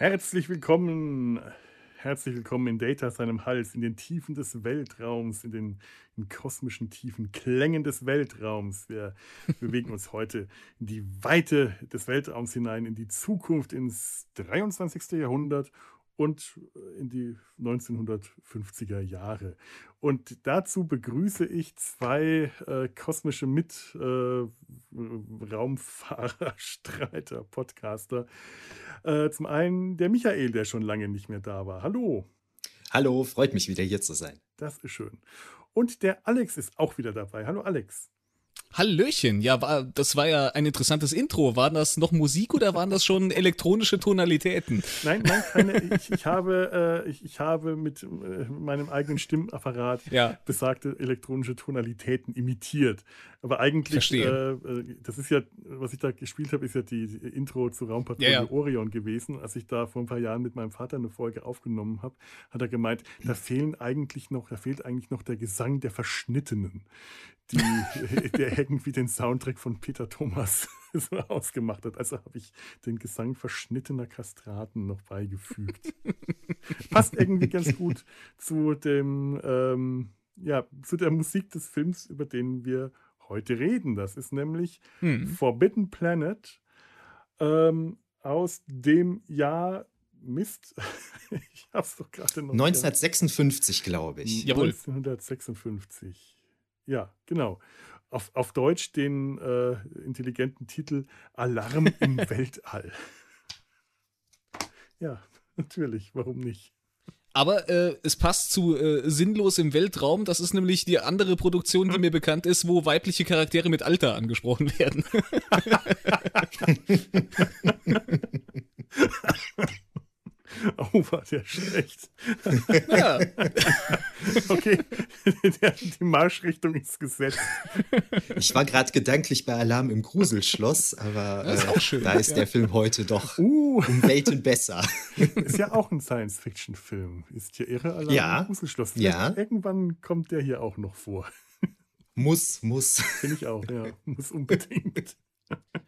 Herzlich willkommen, herzlich willkommen in Data seinem Hals, in den Tiefen des Weltraums, in den in kosmischen tiefen Klängen des Weltraums. Wir bewegen uns heute in die Weite des Weltraums hinein, in die Zukunft, ins 23. Jahrhundert und in die 1950er Jahre. Und dazu begrüße ich zwei äh, kosmische Mit-Raumfahrer, äh, Streiter, Podcaster. Äh, zum einen der Michael, der schon lange nicht mehr da war. Hallo. Hallo, freut mich wieder hier zu sein. Das ist schön. Und der Alex ist auch wieder dabei. Hallo Alex. Hallöchen, ja, war, das war ja ein interessantes Intro. Waren das noch Musik oder waren das schon elektronische Tonalitäten? Nein, nein, keine. Ich, ich habe, äh, ich, ich, habe mit äh, meinem eigenen Stimmapparat ja. besagte elektronische Tonalitäten imitiert. Aber eigentlich, äh, äh, das ist ja, was ich da gespielt habe, ist ja die, die Intro zu Raumpatrouille ja, ja. Orion gewesen. Als ich da vor ein paar Jahren mit meinem Vater eine Folge aufgenommen habe, hat er gemeint, da fehlen eigentlich noch, da fehlt eigentlich noch der Gesang der Verschnittenen die, der irgendwie den Soundtrack von Peter Thomas so ausgemacht hat. Also habe ich den Gesang verschnittener Kastraten noch beigefügt. Passt irgendwie ganz gut zu dem, ähm, ja, zu der Musik des Films, über den wir heute reden. Das ist nämlich hm. Forbidden Planet ähm, aus dem Jahr Mist. ich hab's doch gerade noch. 1956, glaube ich. Jawohl. 1956. Ja, genau. Auf, auf Deutsch den äh, intelligenten Titel Alarm im Weltall. Ja, natürlich, warum nicht? Aber äh, es passt zu äh, Sinnlos im Weltraum. Das ist nämlich die andere Produktion, die hm. mir bekannt ist, wo weibliche Charaktere mit Alter angesprochen werden. Oh, war der schlecht. Ja. okay, die Marschrichtung ist gesetzt. Ich war gerade gedanklich bei Alarm im Gruselschloss, aber äh, ist da ist ja. der Film heute doch uh. um Welten besser. Ist ja auch ein Science-Fiction-Film. Ist ja irre Alarm ja. im Gruselschloss. Ja. Irgendwann kommt der hier auch noch vor. Muss, muss. Finde ich auch, ja. Muss unbedingt.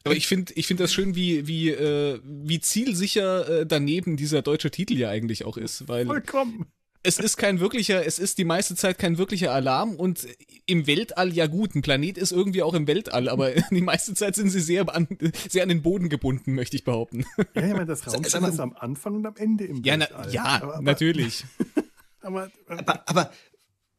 Aber ich finde ich find das schön, wie, wie, äh, wie zielsicher äh, daneben dieser deutsche Titel ja eigentlich auch ist. Weil Vollkommen. Es ist kein wirklicher, es ist die meiste Zeit kein wirklicher Alarm und im Weltall ja gut. Ein Planet ist irgendwie auch im Weltall, aber die meiste Zeit sind sie sehr an, sehr an den Boden gebunden, möchte ich behaupten. Ja, ich meine, das Raumschiff ist am Anfang und am Ende im ja, Weltall. Na, ja, aber, aber, natürlich. aber, aber, aber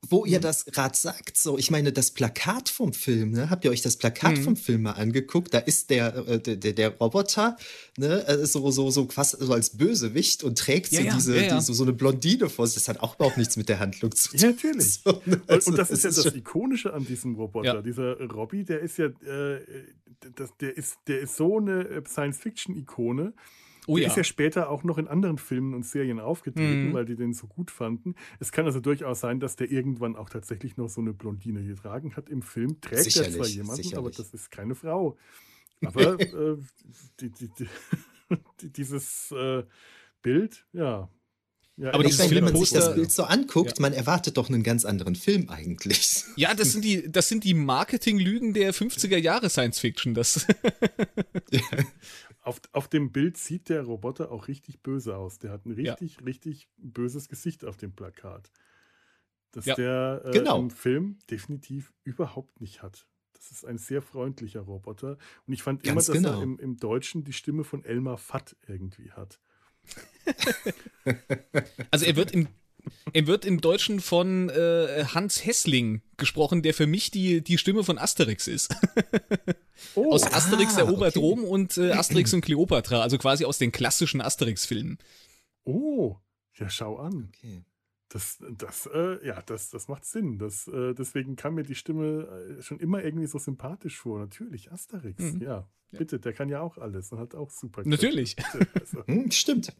wo ihr mhm. das gerade sagt, so, ich meine, das Plakat vom Film, ne, habt ihr euch das Plakat mhm. vom Film mal angeguckt? Da ist der, äh, der, der Roboter, ne, äh, so, so, so fast so als Bösewicht und trägt ja, so ja, diese, ja, diese, so eine Blondine vor sich. Das hat auch überhaupt nichts mit der Handlung zu tun. Ja, natürlich. So, ne, also, und das, ist ja das Ikonische an diesem Roboter. Dieser Robby, der ist ja, äh, das, der ist, der ist so eine äh, Science-Fiction-Ikone. Oh, der ja. ist ja später auch noch in anderen Filmen und Serien aufgetreten, mhm. weil die den so gut fanden. Es kann also durchaus sein, dass der irgendwann auch tatsächlich noch so eine Blondine getragen hat. Im Film trägt sicherlich, er zwar jemanden, sicherlich. aber das ist keine Frau. Aber äh, die, die, die, dieses äh, Bild, ja. Ja, aber ich meine, wenn man sich das Bild so anguckt, ja. man erwartet doch einen ganz anderen Film eigentlich. Ja, das sind die, das sind die Marketing-Lügen der 50er Jahre Science Fiction. Das ja. Auf, auf dem Bild sieht der Roboter auch richtig böse aus. Der hat ein richtig, ja. richtig böses Gesicht auf dem Plakat. Das ja, der äh, genau. im Film definitiv überhaupt nicht hat. Das ist ein sehr freundlicher Roboter. Und ich fand Ganz immer, dass genau. er im, im Deutschen die Stimme von Elmar Fatt irgendwie hat. also er wird im er wird im Deutschen von äh, Hans Hessling gesprochen, der für mich die, die Stimme von Asterix ist. Oh, aus Asterix ah, erobert okay. Rom und äh, Asterix und Cleopatra, also quasi aus den klassischen Asterix-Filmen. Oh, ja, schau an. Okay. Das, das, äh, ja, das, das macht Sinn. Das, äh, deswegen kam mir die Stimme äh, schon immer irgendwie so sympathisch vor. Natürlich, Asterix, mhm. ja. Bitte, der kann ja auch alles und hat auch super. Natürlich. Also. hm, stimmt.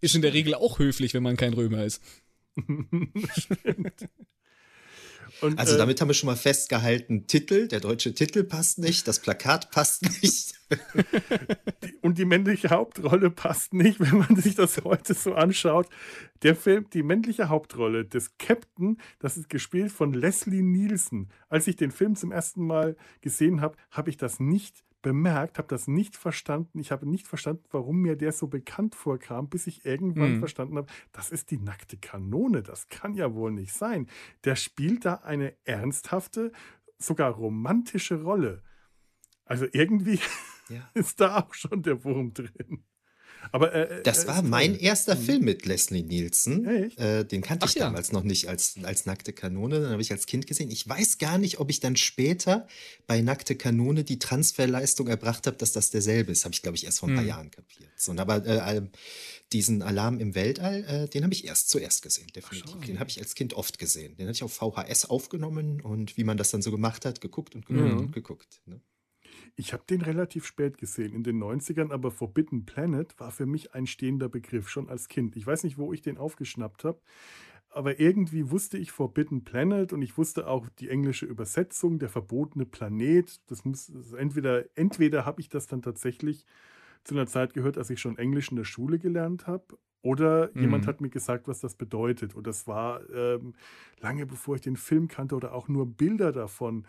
Ist in der Regel auch höflich, wenn man kein Römer ist. Stimmt. Und, also äh, damit haben wir schon mal festgehalten, Titel, der deutsche Titel passt nicht, das Plakat passt nicht. und die männliche Hauptrolle passt nicht, wenn man sich das heute so anschaut. Der Film, die männliche Hauptrolle des Captain, das ist gespielt von Leslie Nielsen. Als ich den Film zum ersten Mal gesehen habe, habe ich das nicht bemerkt, habe das nicht verstanden. Ich habe nicht verstanden, warum mir der so bekannt vorkam, bis ich irgendwann mhm. verstanden habe, das ist die nackte Kanone. Das kann ja wohl nicht sein. Der spielt da eine ernsthafte, sogar romantische Rolle. Also irgendwie ja. ist da auch schon der Wurm drin. Aber, äh, das war mein erster mhm. Film mit Leslie Nielsen. Äh, den kannte Ach, ich damals ja. noch nicht als, als Nackte Kanone. Den habe ich als Kind gesehen. Ich weiß gar nicht, ob ich dann später bei Nackte Kanone die Transferleistung erbracht habe, dass das derselbe ist. Habe ich, glaube ich, erst vor ein paar hm. Jahren kapiert. So, aber äh, diesen Alarm im Weltall, äh, den habe ich erst zuerst gesehen, definitiv. Ach, den habe ich als Kind oft gesehen. Den hatte ich auf VHS aufgenommen und wie man das dann so gemacht hat, geguckt und geguckt mhm. und geguckt. Ne? Ich habe den relativ spät gesehen, in den 90ern, aber Forbidden Planet war für mich ein stehender Begriff, schon als Kind. Ich weiß nicht, wo ich den aufgeschnappt habe, aber irgendwie wusste ich Forbidden Planet und ich wusste auch die englische Übersetzung, der verbotene Planet. Das muss also entweder, entweder habe ich das dann tatsächlich zu einer Zeit gehört, als ich schon Englisch in der Schule gelernt habe, oder mhm. jemand hat mir gesagt, was das bedeutet. Und das war ähm, lange bevor ich den Film kannte oder auch nur Bilder davon.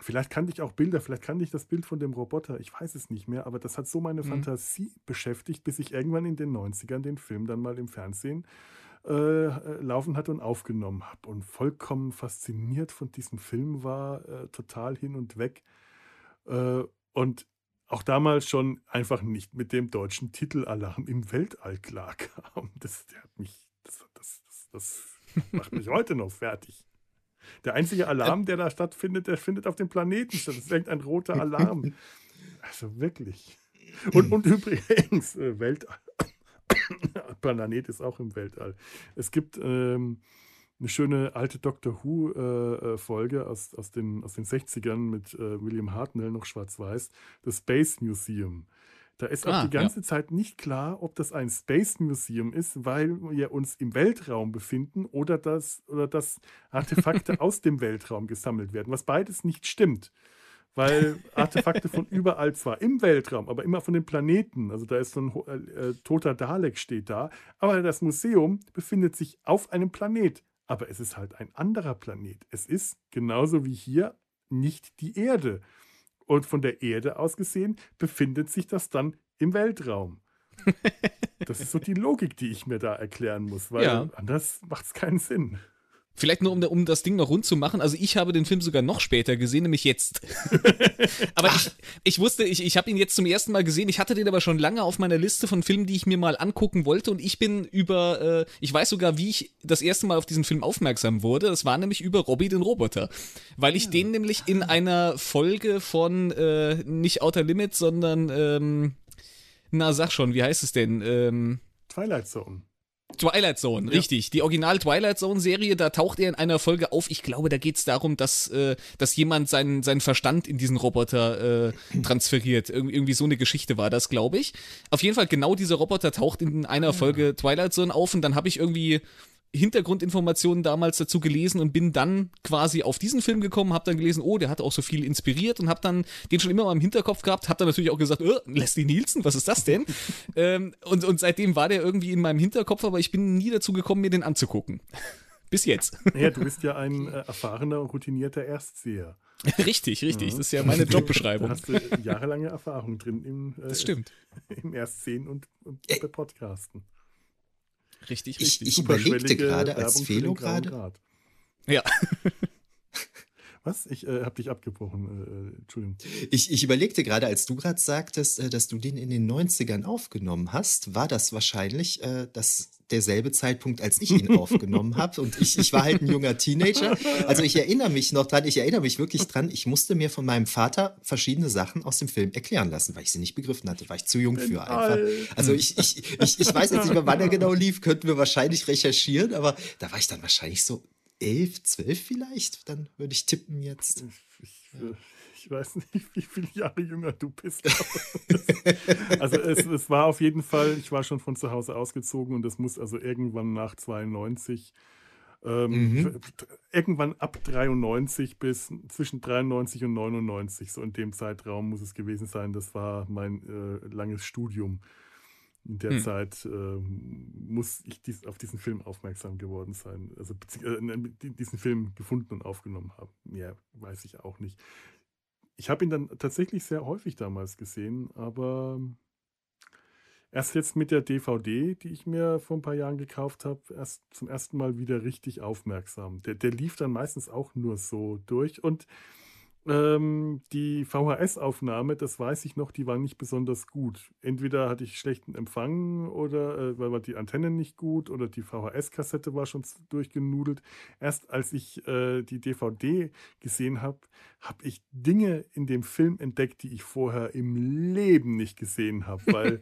Vielleicht kannte ich auch Bilder, vielleicht kannte ich das Bild von dem Roboter, ich weiß es nicht mehr, aber das hat so meine mhm. Fantasie beschäftigt, bis ich irgendwann in den 90ern den Film dann mal im Fernsehen äh, laufen hatte und aufgenommen habe und vollkommen fasziniert von diesem Film war, äh, total hin und weg. Äh, und auch damals schon einfach nicht mit dem deutschen Titel Alarm im Weltall klarkam. Das, der hat mich, das, das, das, das macht mich heute noch fertig. Der einzige Alarm, der da stattfindet, der findet auf dem Planeten statt. Das ist irgendein roter Alarm. Also wirklich. Und, und übrigens, äh, Weltall. Planet ist auch im Weltall. Es gibt ähm, eine schöne alte Doctor Who-Folge äh, äh aus, aus, den, aus den 60ern mit äh, William Hartnell, noch schwarz-weiß, The Space Museum. Da ist auch ah, die ganze ja. Zeit nicht klar, ob das ein Space Museum ist, weil wir uns im Weltraum befinden oder dass, oder dass Artefakte aus dem Weltraum gesammelt werden, was beides nicht stimmt. Weil Artefakte von überall zwar im Weltraum, aber immer von den Planeten. Also da ist so ein äh, toter Dalek steht da. Aber das Museum befindet sich auf einem Planet. Aber es ist halt ein anderer Planet. Es ist genauso wie hier nicht die Erde. Und von der Erde aus gesehen befindet sich das dann im Weltraum. Das ist so die Logik, die ich mir da erklären muss, weil ja. anders macht es keinen Sinn. Vielleicht nur, um, um das Ding noch rund zu machen. Also ich habe den Film sogar noch später gesehen, nämlich jetzt. aber ich, ich wusste, ich, ich habe ihn jetzt zum ersten Mal gesehen. Ich hatte den aber schon lange auf meiner Liste von Filmen, die ich mir mal angucken wollte. Und ich bin über, äh, ich weiß sogar, wie ich das erste Mal auf diesen Film aufmerksam wurde. Das war nämlich über Robbie den Roboter. Weil ich ja. den nämlich in einer Folge von äh, nicht Outer Limits, sondern, ähm, na sag schon, wie heißt es denn? Ähm, Twilight Zone. Twilight Zone, ja. richtig. Die Original Twilight Zone Serie, da taucht er in einer Folge auf. Ich glaube, da geht es darum, dass, äh, dass jemand seinen, seinen Verstand in diesen Roboter äh, transferiert. Ir irgendwie so eine Geschichte war das, glaube ich. Auf jeden Fall, genau dieser Roboter taucht in einer. Folge Twilight Zone auf und dann habe ich irgendwie Hintergrundinformationen damals dazu gelesen und bin dann quasi auf diesen Film gekommen, habe dann gelesen, oh, der hat auch so viel inspiriert und habe dann den schon immer mal im Hinterkopf gehabt, habe dann natürlich auch gesagt, oh, Leslie Nielsen, was ist das denn? ähm, und, und seitdem war der irgendwie in meinem Hinterkopf, aber ich bin nie dazu gekommen, mir den anzugucken. Bis jetzt. Ja, du bist ja ein äh, erfahrener und routinierter Erstseher. richtig, richtig. Ja. Das ist ja meine Jobbeschreibung. Da hast du jahrelange Erfahrung drin im, äh, das stimmt. im Erstsehen und, und bei Podcasten. Richtig, richtig. Ich, ich überlegte gerade als Felo gerade. Ja. Was? Ich äh, habe dich abgebrochen. Äh, Entschuldigung. Ich, ich überlegte gerade, als du gerade sagtest, äh, dass du den in den 90ern aufgenommen hast, war das wahrscheinlich äh, das, derselbe Zeitpunkt, als ich ihn aufgenommen habe. Und ich, ich war halt ein junger Teenager. Also ich erinnere mich noch dran, ich erinnere mich wirklich dran, ich musste mir von meinem Vater verschiedene Sachen aus dem Film erklären lassen, weil ich sie nicht begriffen hatte, war ich zu jung für einfach. Also ich, ich, ich, ich weiß jetzt nicht mehr, wann er genau lief, könnten wir wahrscheinlich recherchieren, aber da war ich dann wahrscheinlich so elf, zwölf vielleicht. Dann würde ich tippen jetzt. Ja. Ich, weiß nicht, wie viele Jahre jünger du bist. also es, es, war auf jeden Fall, ich war schon von zu Hause ausgezogen und es muss also irgendwann nach 92, ähm, mhm. irgendwann ab 93 bis zwischen 93 und 99, so in dem Zeitraum muss es gewesen sein. Das war mein äh, langes Studium in der hm. Zeit äh, muss ich dies, auf diesen Film aufmerksam geworden sein. Also äh, diesen Film gefunden und aufgenommen haben. Mehr weiß ich auch nicht. Ich habe ihn dann tatsächlich sehr häufig damals gesehen, aber erst jetzt mit der DVD, die ich mir vor ein paar Jahren gekauft habe, erst zum ersten Mal wieder richtig aufmerksam. Der, der lief dann meistens auch nur so durch und ähm, die VHS-Aufnahme, das weiß ich noch, die war nicht besonders gut. Entweder hatte ich schlechten Empfang oder äh, weil war die Antenne nicht gut oder die VHS-Kassette war schon durchgenudelt. Erst als ich äh, die DVD gesehen habe, habe ich Dinge in dem Film entdeckt, die ich vorher im Leben nicht gesehen habe. Weil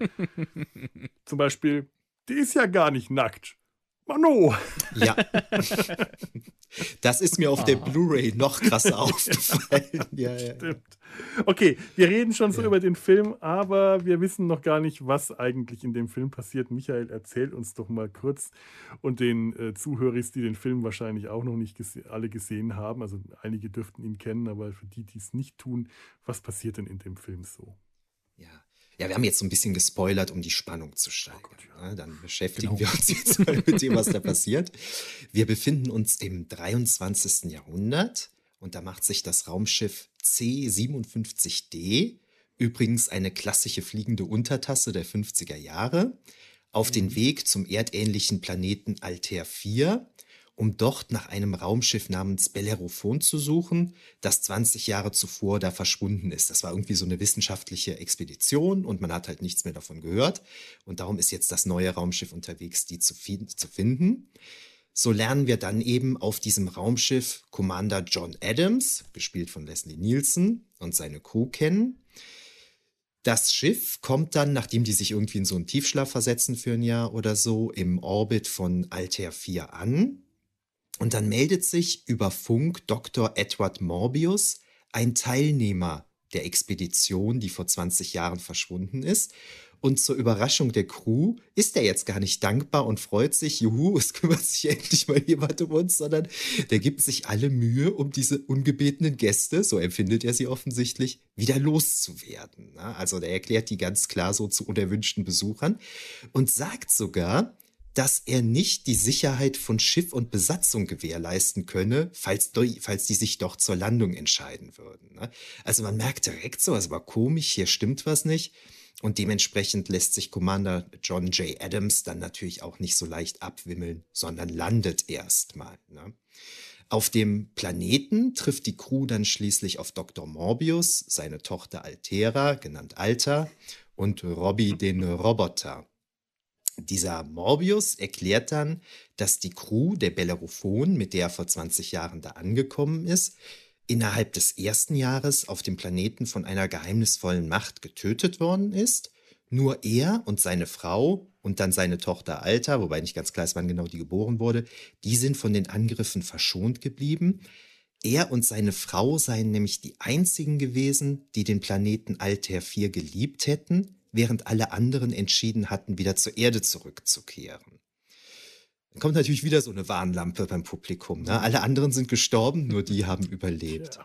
zum Beispiel, die ist ja gar nicht nackt. Mano! Ja. Das ist mir auf ah. der Blu-ray noch krasser aufgefallen. Ja, ja, Stimmt. Okay, wir reden schon so ja. über den Film, aber wir wissen noch gar nicht, was eigentlich in dem Film passiert. Michael, erzähl uns doch mal kurz und den äh, Zuhörern, die den Film wahrscheinlich auch noch nicht gese alle gesehen haben, also einige dürften ihn kennen, aber für die, die es nicht tun, was passiert denn in dem Film so? Ja, ja, wir haben jetzt so ein bisschen gespoilert, um die Spannung zu steigern. Oh Gott, ja. Dann beschäftigen genau. wir uns jetzt mal mit dem, was da passiert. Wir befinden uns im 23. Jahrhundert und da macht sich das Raumschiff C57D, übrigens eine klassische fliegende Untertasse der 50er Jahre, auf den mhm. Weg zum erdähnlichen Planeten Altair 4 um dort nach einem Raumschiff namens Bellerophon zu suchen, das 20 Jahre zuvor da verschwunden ist. Das war irgendwie so eine wissenschaftliche Expedition und man hat halt nichts mehr davon gehört. Und darum ist jetzt das neue Raumschiff unterwegs, die zu, zu finden. So lernen wir dann eben auf diesem Raumschiff Commander John Adams, gespielt von Leslie Nielsen, und seine Crew kennen. Das Schiff kommt dann, nachdem die sich irgendwie in so einen Tiefschlaf versetzen für ein Jahr oder so, im Orbit von Altair 4 an. Und dann meldet sich über Funk Dr. Edward Morbius, ein Teilnehmer der Expedition, die vor 20 Jahren verschwunden ist. Und zur Überraschung der Crew ist er jetzt gar nicht dankbar und freut sich, juhu, es kümmert sich endlich mal jemand um uns, sondern der gibt sich alle Mühe, um diese ungebetenen Gäste, so empfindet er sie offensichtlich, wieder loszuwerden. Also der erklärt die ganz klar so zu unerwünschten Besuchern und sagt sogar, dass er nicht die Sicherheit von Schiff und Besatzung gewährleisten könne, falls, falls die sich doch zur Landung entscheiden würden. Ne? Also man merkt direkt so, es war komisch, hier stimmt was nicht. Und dementsprechend lässt sich Commander John J. Adams dann natürlich auch nicht so leicht abwimmeln, sondern landet erstmal. Ne? Auf dem Planeten trifft die Crew dann schließlich auf Dr. Morbius, seine Tochter Altera, genannt Alta, und Robbie den Roboter. Dieser Morbius erklärt dann, dass die Crew der Bellerophon, mit der er vor 20 Jahren da angekommen ist, innerhalb des ersten Jahres auf dem Planeten von einer geheimnisvollen Macht getötet worden ist. Nur er und seine Frau und dann seine Tochter Alta, wobei nicht ganz klar ist, wann genau die geboren wurde, die sind von den Angriffen verschont geblieben. Er und seine Frau seien nämlich die einzigen gewesen, die den Planeten Altair 4 geliebt hätten während alle anderen entschieden hatten, wieder zur Erde zurückzukehren. Dann kommt natürlich wieder so eine Warnlampe beim Publikum. Ne? Alle anderen sind gestorben, nur die haben überlebt.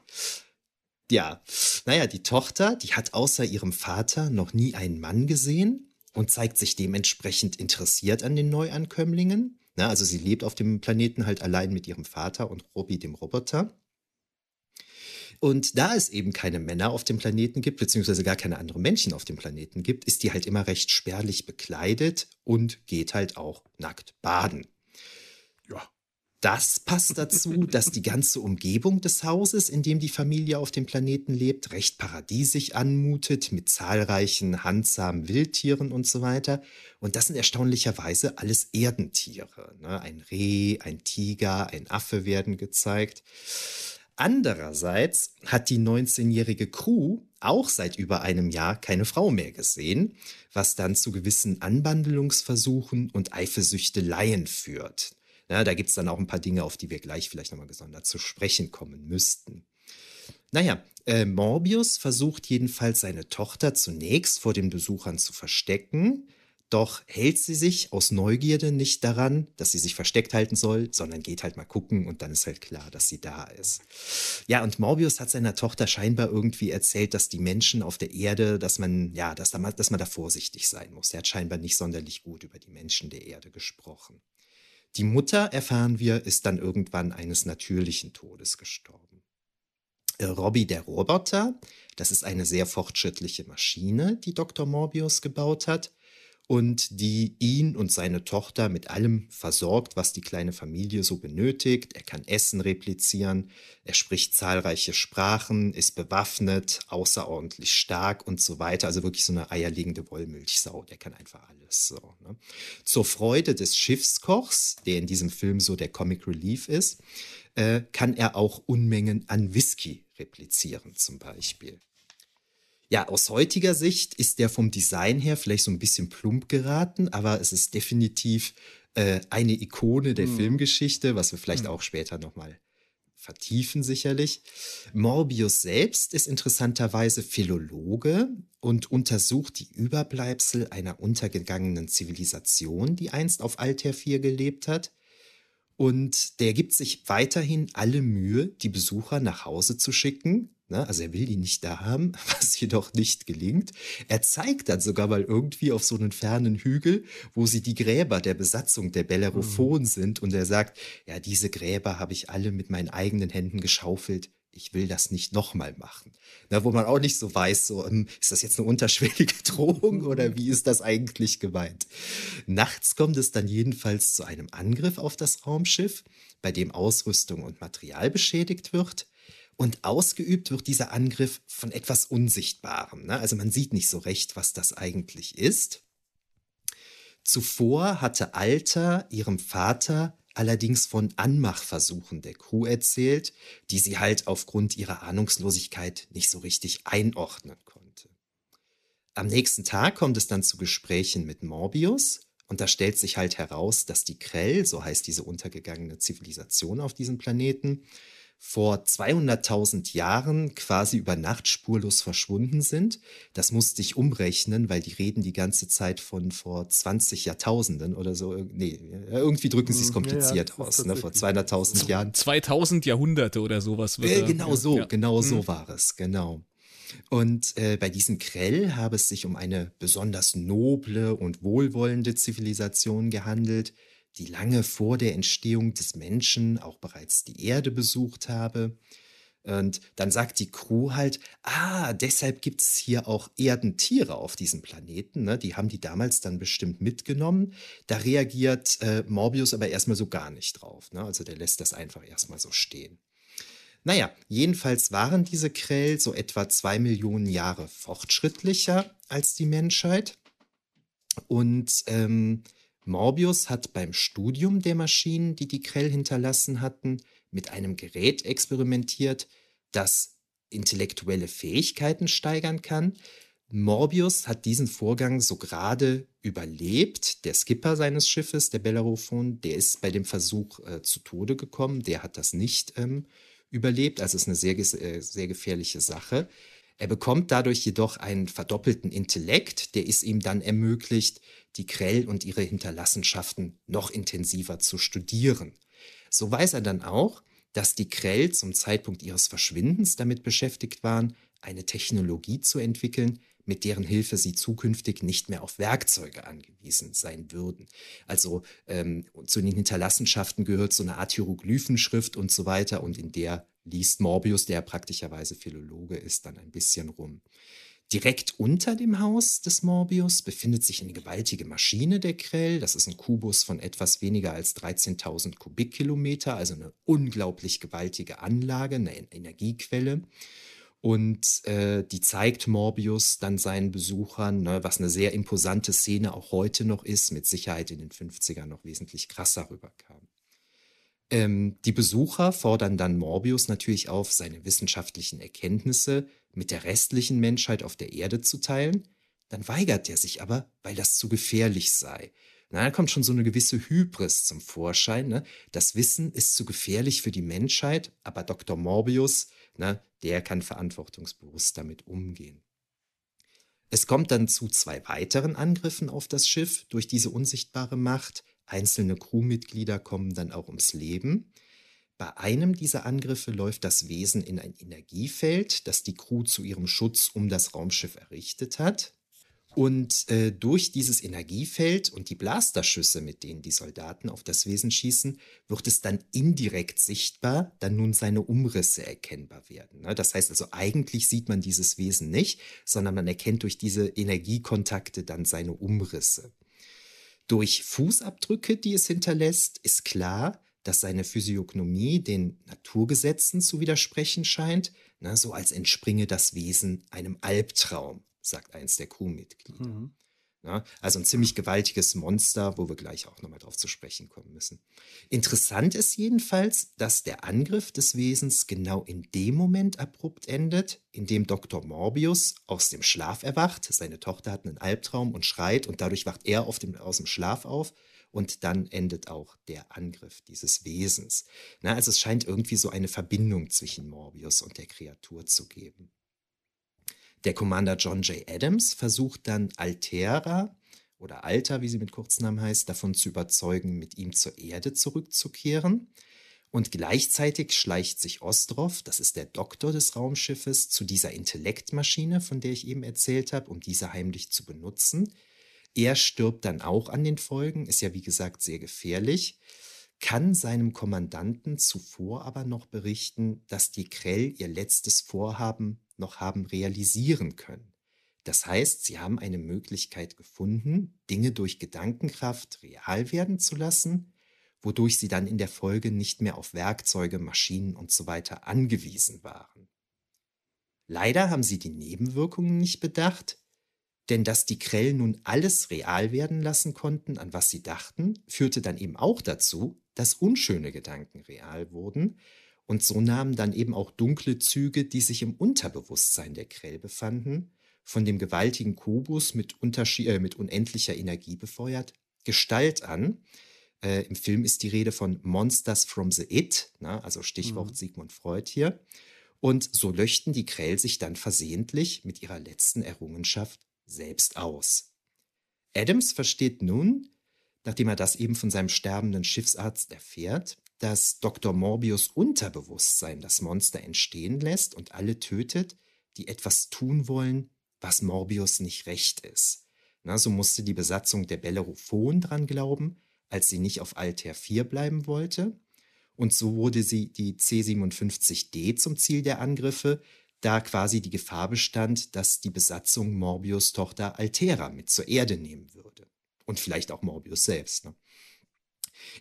Ja. ja, naja, die Tochter, die hat außer ihrem Vater noch nie einen Mann gesehen und zeigt sich dementsprechend interessiert an den Neuankömmlingen. Na, also sie lebt auf dem Planeten halt allein mit ihrem Vater und Robbie, dem Roboter. Und da es eben keine Männer auf dem Planeten gibt, beziehungsweise gar keine anderen Menschen auf dem Planeten gibt, ist die halt immer recht spärlich bekleidet und geht halt auch nackt baden. Ja. Das passt dazu, dass die ganze Umgebung des Hauses, in dem die Familie auf dem Planeten lebt, recht paradiesisch anmutet, mit zahlreichen handsamen Wildtieren und so weiter. Und das sind erstaunlicherweise alles Erdentiere. Ne? Ein Reh, ein Tiger, ein Affe werden gezeigt. Andererseits hat die 19-jährige Crew auch seit über einem Jahr keine Frau mehr gesehen, was dann zu gewissen Anbandelungsversuchen und Eifersüchteleien führt. Ja, da gibt es dann auch ein paar Dinge, auf die wir gleich vielleicht nochmal gesondert zu sprechen kommen müssten. Naja, äh, Morbius versucht jedenfalls seine Tochter zunächst vor den Besuchern zu verstecken, doch hält sie sich aus Neugierde nicht daran, dass sie sich versteckt halten soll, sondern geht halt mal gucken und dann ist halt klar, dass sie da ist. Ja, und Morbius hat seiner Tochter scheinbar irgendwie erzählt, dass die Menschen auf der Erde, dass man, ja, dass, da dass man da vorsichtig sein muss. Er hat scheinbar nicht sonderlich gut über die Menschen der Erde gesprochen. Die Mutter, erfahren wir, ist dann irgendwann eines natürlichen Todes gestorben. Äh, Robbie der Roboter Das ist eine sehr fortschrittliche Maschine, die Dr. Morbius gebaut hat und die ihn und seine Tochter mit allem versorgt, was die kleine Familie so benötigt. Er kann Essen replizieren, er spricht zahlreiche Sprachen, ist bewaffnet, außerordentlich stark und so weiter. Also wirklich so eine eierlegende Wollmilchsau, der kann einfach alles so. Ne? Zur Freude des Schiffskochs, der in diesem Film so der Comic Relief ist, äh, kann er auch Unmengen an Whisky replizieren zum Beispiel. Ja, aus heutiger Sicht ist der vom Design her vielleicht so ein bisschen plump geraten, aber es ist definitiv äh, eine Ikone der mhm. Filmgeschichte, was wir vielleicht mhm. auch später nochmal vertiefen sicherlich. Morbius selbst ist interessanterweise Philologe und untersucht die Überbleibsel einer untergegangenen Zivilisation, die einst auf Altair 4 gelebt hat. Und der gibt sich weiterhin alle Mühe, die Besucher nach Hause zu schicken, Ne? Also er will die nicht da haben, was jedoch nicht gelingt. Er zeigt dann sogar mal irgendwie auf so einen fernen Hügel, wo sie die Gräber der Besatzung der Bellerophon mhm. sind. Und er sagt, ja, diese Gräber habe ich alle mit meinen eigenen Händen geschaufelt. Ich will das nicht nochmal machen. Na, wo man auch nicht so weiß, so, ähm, ist das jetzt eine unterschwellige Drohung oder wie ist das eigentlich gemeint? Nachts kommt es dann jedenfalls zu einem Angriff auf das Raumschiff, bei dem Ausrüstung und Material beschädigt wird. Und ausgeübt wird dieser Angriff von etwas Unsichtbarem. Ne? Also man sieht nicht so recht, was das eigentlich ist. Zuvor hatte Alter ihrem Vater allerdings von Anmachversuchen der Crew erzählt, die sie halt aufgrund ihrer Ahnungslosigkeit nicht so richtig einordnen konnte. Am nächsten Tag kommt es dann zu Gesprächen mit Morbius und da stellt sich halt heraus, dass die Krell, so heißt diese untergegangene Zivilisation auf diesem Planeten, vor 200.000 Jahren quasi über Nacht spurlos verschwunden sind. Das musste ich umrechnen, weil die reden die ganze Zeit von vor 20 Jahrtausenden oder so. Nee, irgendwie drücken sie es hm, kompliziert ja, ja, aus, ne? vor 200.000 Jahren. 2000 Jahrhunderte oder sowas. Äh, genau ja, so, genau so hm. war es, genau. Und äh, bei diesem Krell habe es sich um eine besonders noble und wohlwollende Zivilisation gehandelt, die lange vor der Entstehung des Menschen auch bereits die Erde besucht habe. Und dann sagt die Crew halt, ah, deshalb gibt es hier auch Erdentiere auf diesem Planeten. Ne? Die haben die damals dann bestimmt mitgenommen. Da reagiert äh, Morbius aber erstmal so gar nicht drauf. Ne? Also der lässt das einfach erstmal so stehen. Naja, jedenfalls waren diese Krell so etwa zwei Millionen Jahre fortschrittlicher als die Menschheit. Und ähm, Morbius hat beim Studium der Maschinen, die die Krell hinterlassen hatten, mit einem Gerät experimentiert, das intellektuelle Fähigkeiten steigern kann. Morbius hat diesen Vorgang so gerade überlebt. Der Skipper seines Schiffes, der Bellerophon, der ist bei dem Versuch äh, zu Tode gekommen. Der hat das nicht ähm, überlebt. Also es ist eine sehr, äh, sehr gefährliche Sache. Er bekommt dadurch jedoch einen verdoppelten Intellekt, der es ihm dann ermöglicht, die Krell und ihre Hinterlassenschaften noch intensiver zu studieren. So weiß er dann auch, dass die Krell zum Zeitpunkt ihres Verschwindens damit beschäftigt waren, eine Technologie zu entwickeln, mit deren Hilfe sie zukünftig nicht mehr auf Werkzeuge angewiesen sein würden. Also ähm, zu den Hinterlassenschaften gehört so eine Art Hieroglyphenschrift und so weiter und in der liest Morbius, der praktischerweise Philologe ist, dann ein bisschen rum. Direkt unter dem Haus des Morbius befindet sich eine gewaltige Maschine der Krell. Das ist ein Kubus von etwas weniger als 13.000 Kubikkilometer, also eine unglaublich gewaltige Anlage, eine Energiequelle. Und äh, die zeigt Morbius dann seinen Besuchern, ne, was eine sehr imposante Szene auch heute noch ist, mit Sicherheit in den 50ern noch wesentlich krasser rüberkam. Ähm, die Besucher fordern dann Morbius natürlich auf, seine wissenschaftlichen Erkenntnisse mit der restlichen Menschheit auf der Erde zu teilen. Dann weigert er sich aber, weil das zu gefährlich sei. Na, da kommt schon so eine gewisse Hybris zum Vorschein. Ne? Das Wissen ist zu gefährlich für die Menschheit, aber Dr. Morbius, ne, der kann verantwortungsbewusst damit umgehen. Es kommt dann zu zwei weiteren Angriffen auf das Schiff durch diese unsichtbare Macht. Einzelne Crewmitglieder kommen dann auch ums Leben. Bei einem dieser Angriffe läuft das Wesen in ein Energiefeld, das die Crew zu ihrem Schutz um das Raumschiff errichtet hat. Und äh, durch dieses Energiefeld und die Blasterschüsse, mit denen die Soldaten auf das Wesen schießen, wird es dann indirekt sichtbar, dann nun seine Umrisse erkennbar werden. Ne? Das heißt also, eigentlich sieht man dieses Wesen nicht, sondern man erkennt durch diese Energiekontakte dann seine Umrisse. Durch Fußabdrücke, die es hinterlässt, ist klar, dass seine Physiognomie den Naturgesetzen zu widersprechen scheint, na, so als entspringe das Wesen einem Albtraum, sagt eins der Crewmitglieder. Mhm. Ja, also ein ziemlich gewaltiges Monster, wo wir gleich auch nochmal drauf zu sprechen kommen müssen. Interessant ist jedenfalls, dass der Angriff des Wesens genau in dem Moment abrupt endet, in dem Dr. Morbius aus dem Schlaf erwacht. Seine Tochter hat einen Albtraum und schreit und dadurch wacht er dem, aus dem Schlaf auf und dann endet auch der Angriff dieses Wesens. Na, also es scheint irgendwie so eine Verbindung zwischen Morbius und der Kreatur zu geben. Der Commander John J. Adams versucht dann Altera oder Alter, wie sie mit Kurznamen heißt, davon zu überzeugen, mit ihm zur Erde zurückzukehren. Und gleichzeitig schleicht sich Ostrov, das ist der Doktor des Raumschiffes, zu dieser Intellektmaschine, von der ich eben erzählt habe, um diese heimlich zu benutzen. Er stirbt dann auch an den Folgen, ist ja wie gesagt sehr gefährlich, kann seinem Kommandanten zuvor aber noch berichten, dass die Krell ihr letztes Vorhaben noch haben realisieren können. Das heißt, sie haben eine Möglichkeit gefunden, Dinge durch Gedankenkraft real werden zu lassen, wodurch sie dann in der Folge nicht mehr auf Werkzeuge, Maschinen usw. So angewiesen waren. Leider haben sie die Nebenwirkungen nicht bedacht, denn dass die Krell nun alles real werden lassen konnten, an was sie dachten, führte dann eben auch dazu, dass unschöne Gedanken real wurden, und so nahmen dann eben auch dunkle Züge, die sich im Unterbewusstsein der Krell befanden, von dem gewaltigen Kubus mit, äh, mit unendlicher Energie befeuert, Gestalt an. Äh, Im Film ist die Rede von Monsters from the It, na, also Stichwort mhm. Sigmund Freud hier. Und so löschten die Krell sich dann versehentlich mit ihrer letzten Errungenschaft selbst aus. Adams versteht nun, nachdem er das eben von seinem sterbenden Schiffsarzt erfährt, dass Dr. Morbius Unterbewusstsein das Monster entstehen lässt und alle tötet, die etwas tun wollen, was Morbius nicht recht ist. Na, so musste die Besatzung der Bellerophon dran glauben, als sie nicht auf Altair 4 bleiben wollte. Und so wurde sie die C-57D zum Ziel der Angriffe, da quasi die Gefahr bestand, dass die Besatzung Morbius Tochter Altera mit zur Erde nehmen würde. Und vielleicht auch Morbius selbst. Ne?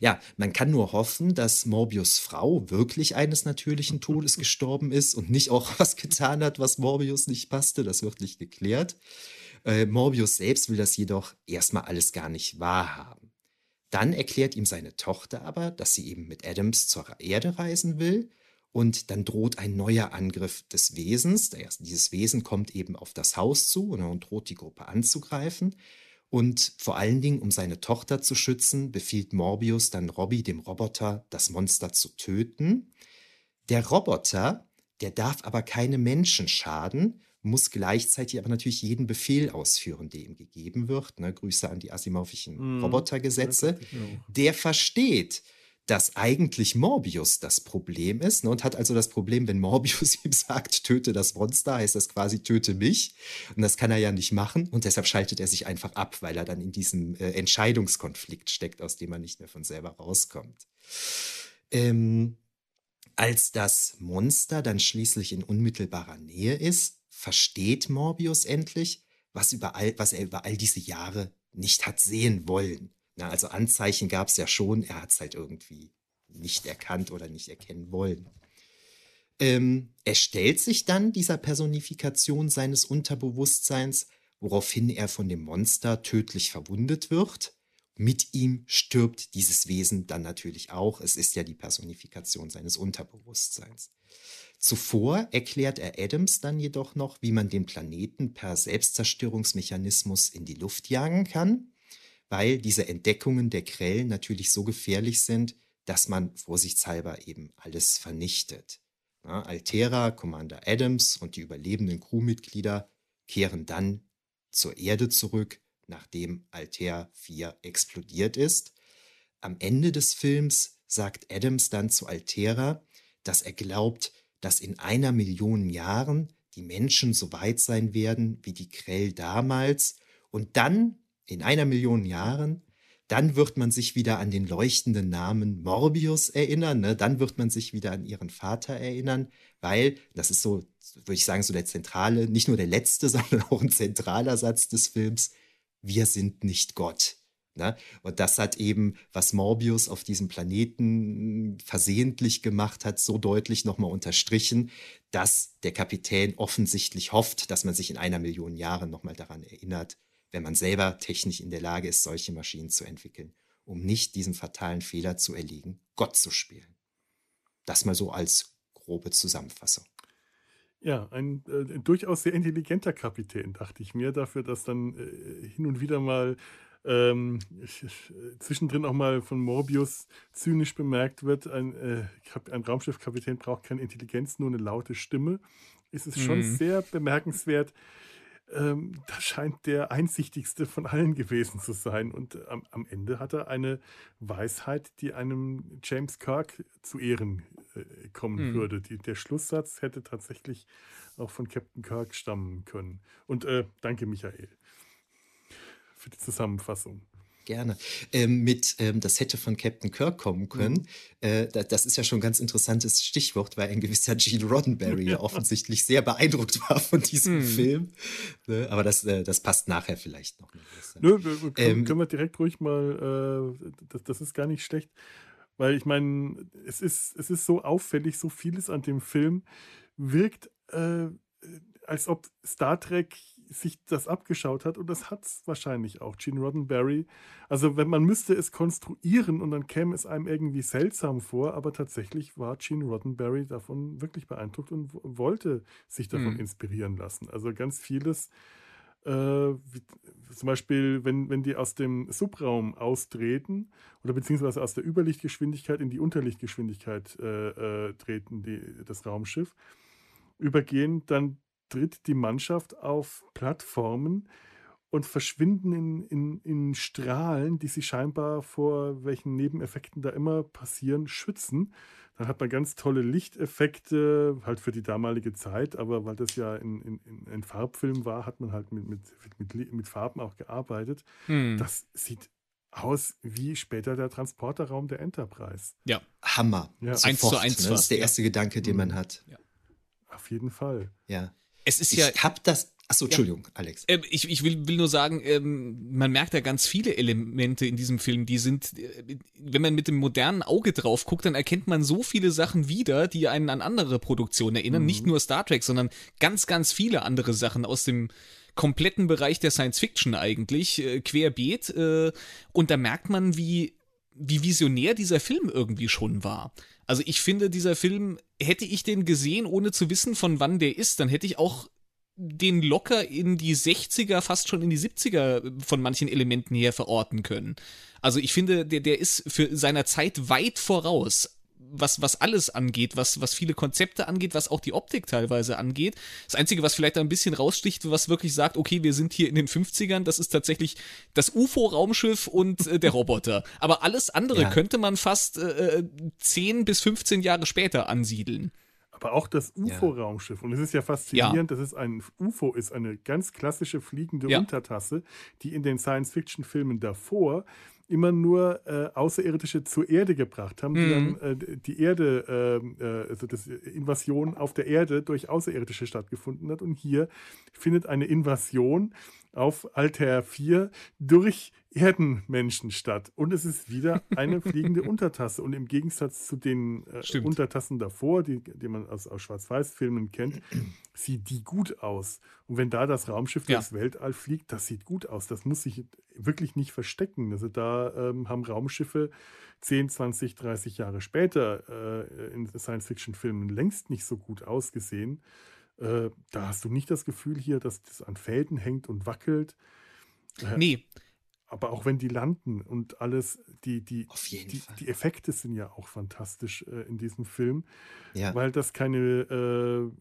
Ja, man kann nur hoffen, dass Morbius Frau wirklich eines natürlichen Todes gestorben ist und nicht auch was getan hat, was Morbius nicht passte. Das wird nicht geklärt. Äh, Morbius selbst will das jedoch erstmal alles gar nicht wahrhaben. Dann erklärt ihm seine Tochter aber, dass sie eben mit Adams zur Erde reisen will und dann droht ein neuer Angriff des Wesens. Dieses Wesen kommt eben auf das Haus zu und droht die Gruppe anzugreifen. Und vor allen Dingen, um seine Tochter zu schützen, befiehlt Morbius dann Robbie, dem Roboter, das Monster zu töten. Der Roboter, der darf aber keine Menschen schaden, muss gleichzeitig aber natürlich jeden Befehl ausführen, der ihm gegeben wird. Ne, Grüße an die Asimovischen mm, Robotergesetze. Der versteht, dass eigentlich Morbius das Problem ist ne, und hat also das Problem, wenn Morbius ihm sagt, töte das Monster, heißt das quasi, töte mich. Und das kann er ja nicht machen und deshalb schaltet er sich einfach ab, weil er dann in diesem äh, Entscheidungskonflikt steckt, aus dem er nicht mehr von selber rauskommt. Ähm, als das Monster dann schließlich in unmittelbarer Nähe ist, versteht Morbius endlich, was, überall, was er über all diese Jahre nicht hat sehen wollen. Na, also Anzeichen gab es ja schon, er hat es halt irgendwie nicht erkannt oder nicht erkennen wollen. Ähm, er stellt sich dann dieser Personifikation seines Unterbewusstseins, woraufhin er von dem Monster tödlich verwundet wird. Mit ihm stirbt dieses Wesen dann natürlich auch. Es ist ja die Personifikation seines Unterbewusstseins. Zuvor erklärt er Adams dann jedoch noch, wie man den Planeten per Selbstzerstörungsmechanismus in die Luft jagen kann weil diese Entdeckungen der Krellen natürlich so gefährlich sind, dass man vorsichtshalber eben alles vernichtet. Ja, Altera, Commander Adams und die überlebenden Crewmitglieder kehren dann zur Erde zurück, nachdem Altair 4 explodiert ist. Am Ende des Films sagt Adams dann zu Altera, dass er glaubt, dass in einer Million Jahren die Menschen so weit sein werden wie die Krell damals Und dann, in einer Million Jahren, dann wird man sich wieder an den leuchtenden Namen Morbius erinnern. Ne? Dann wird man sich wieder an ihren Vater erinnern, weil, das ist so, würde ich sagen, so der zentrale, nicht nur der letzte, sondern auch ein zentraler Satz des Films, wir sind nicht Gott. Ne? Und das hat eben, was Morbius auf diesem Planeten versehentlich gemacht hat, so deutlich nochmal unterstrichen, dass der Kapitän offensichtlich hofft, dass man sich in einer Million Jahren nochmal daran erinnert, wenn man selber technisch in der Lage ist, solche Maschinen zu entwickeln, um nicht diesem fatalen Fehler zu erliegen, Gott zu spielen. Das mal so als grobe Zusammenfassung. Ja, ein äh, durchaus sehr intelligenter Kapitän, dachte ich mir, dafür, dass dann äh, hin und wieder mal ähm, zwischendrin auch mal von Morbius zynisch bemerkt wird, ein, äh, ein Raumschiffkapitän braucht keine Intelligenz, nur eine laute Stimme. Es ist schon mhm. sehr bemerkenswert, ähm, da scheint der einsichtigste von allen gewesen zu sein. Und am, am, Ende hat er eine Weisheit, die einem James Kirk zu Ehren äh, kommen mhm. würde. Die, der Schlusssatz hätte tatsächlich auch von Captain Kirk stammen können. Und äh, danke, Michael, für die Zusammenfassung. Gerne. Ähm, mit, ähm, das hätte von Captain Kirk kommen können. Mhm. Äh, das, das ist ja schon ein ganz interessantes Stichwort, weil ein gewisser Gene Roddenberry ja offensichtlich sehr beeindruckt war von diesem mhm. Film. Ne? Aber das, äh, das passt nachher vielleicht noch. Nö, können, ähm, können wir direkt ruhig mal, äh, das, das ist gar nicht schlecht. Weil ich meine, es ist, es ist so auffällig, so vieles an dem Film wirkt, äh, als ob Star Trek sich das abgeschaut hat und das hat es wahrscheinlich auch, Gene Roddenberry. Also wenn man müsste es konstruieren und dann käme es einem irgendwie seltsam vor, aber tatsächlich war Gene Roddenberry davon wirklich beeindruckt und wollte sich davon mhm. inspirieren lassen. Also ganz vieles, äh, wie, zum Beispiel, wenn, wenn die aus dem Subraum austreten oder beziehungsweise aus der Überlichtgeschwindigkeit in die Unterlichtgeschwindigkeit äh, äh, treten, die, das Raumschiff, übergehen, dann tritt die Mannschaft auf Plattformen und verschwinden in, in, in Strahlen, die sie scheinbar vor welchen Nebeneffekten da immer passieren, schützen. Dann hat man ganz tolle Lichteffekte, halt für die damalige Zeit, aber weil das ja in, in, in ein Farbfilm war, hat man halt mit, mit, mit, mit Farben auch gearbeitet. Hm. Das sieht aus wie später der Transporterraum der Enterprise. Ja. Hammer. Ja. Eins zu eins. Ne? Das ist der erste ja. Gedanke, den man hat. Ja. Auf jeden Fall. Ja. Es ist ich ja. Ich hab das. Achso, Entschuldigung, ja, Alex. Ähm, ich ich will, will nur sagen, ähm, man merkt ja ganz viele Elemente in diesem Film, die sind, äh, wenn man mit dem modernen Auge drauf guckt, dann erkennt man so viele Sachen wieder, die einen an andere Produktionen erinnern. Mhm. Nicht nur Star Trek, sondern ganz, ganz viele andere Sachen aus dem kompletten Bereich der Science Fiction eigentlich, äh, querbeet. Äh, und da merkt man, wie, wie visionär dieser Film irgendwie schon war. Also ich finde, dieser Film, hätte ich den gesehen, ohne zu wissen, von wann der ist, dann hätte ich auch den locker in die 60er, fast schon in die 70er von manchen Elementen her verorten können. Also ich finde, der, der ist für seiner Zeit weit voraus was, was alles angeht, was, was viele Konzepte angeht, was auch die Optik teilweise angeht. Das Einzige, was vielleicht ein bisschen raussticht, was wirklich sagt, okay, wir sind hier in den 50ern, das ist tatsächlich das UFO-Raumschiff und äh, der Roboter. Aber alles andere ja. könnte man fast äh, 10 äh, bis 15 Jahre später ansiedeln. Aber auch das UFO-Raumschiff. Und es ist ja faszinierend, ja. dass es ein UFO ist, eine ganz klassische fliegende ja. Untertasse, die in den Science-Fiction-Filmen davor immer nur äh, Außerirdische zur Erde gebracht haben, die mhm. dann äh, die Erde, ähm, äh, also das Invasion auf der Erde durch Außerirdische stattgefunden hat. Und hier findet eine Invasion auf Altair 4 durch Erdenmenschen statt. Und es ist wieder eine fliegende Untertasse. Und im Gegensatz zu den äh, Untertassen davor, die, die man aus, aus Schwarz-Weiß-Filmen kennt, sieht die gut aus. Und wenn da das Raumschiff ja. durchs Weltall fliegt, das sieht gut aus. Das muss sich wirklich nicht verstecken. Also da ähm, haben Raumschiffe 10, 20, 30 Jahre später äh, in Science-Fiction-Filmen längst nicht so gut ausgesehen. Äh, da hast du nicht das Gefühl hier, dass das an Fäden hängt und wackelt. Äh, nee. Aber auch wenn die landen und alles, die, die, die, die, Effekte sind ja auch fantastisch äh, in diesem Film. Ja. Weil das keine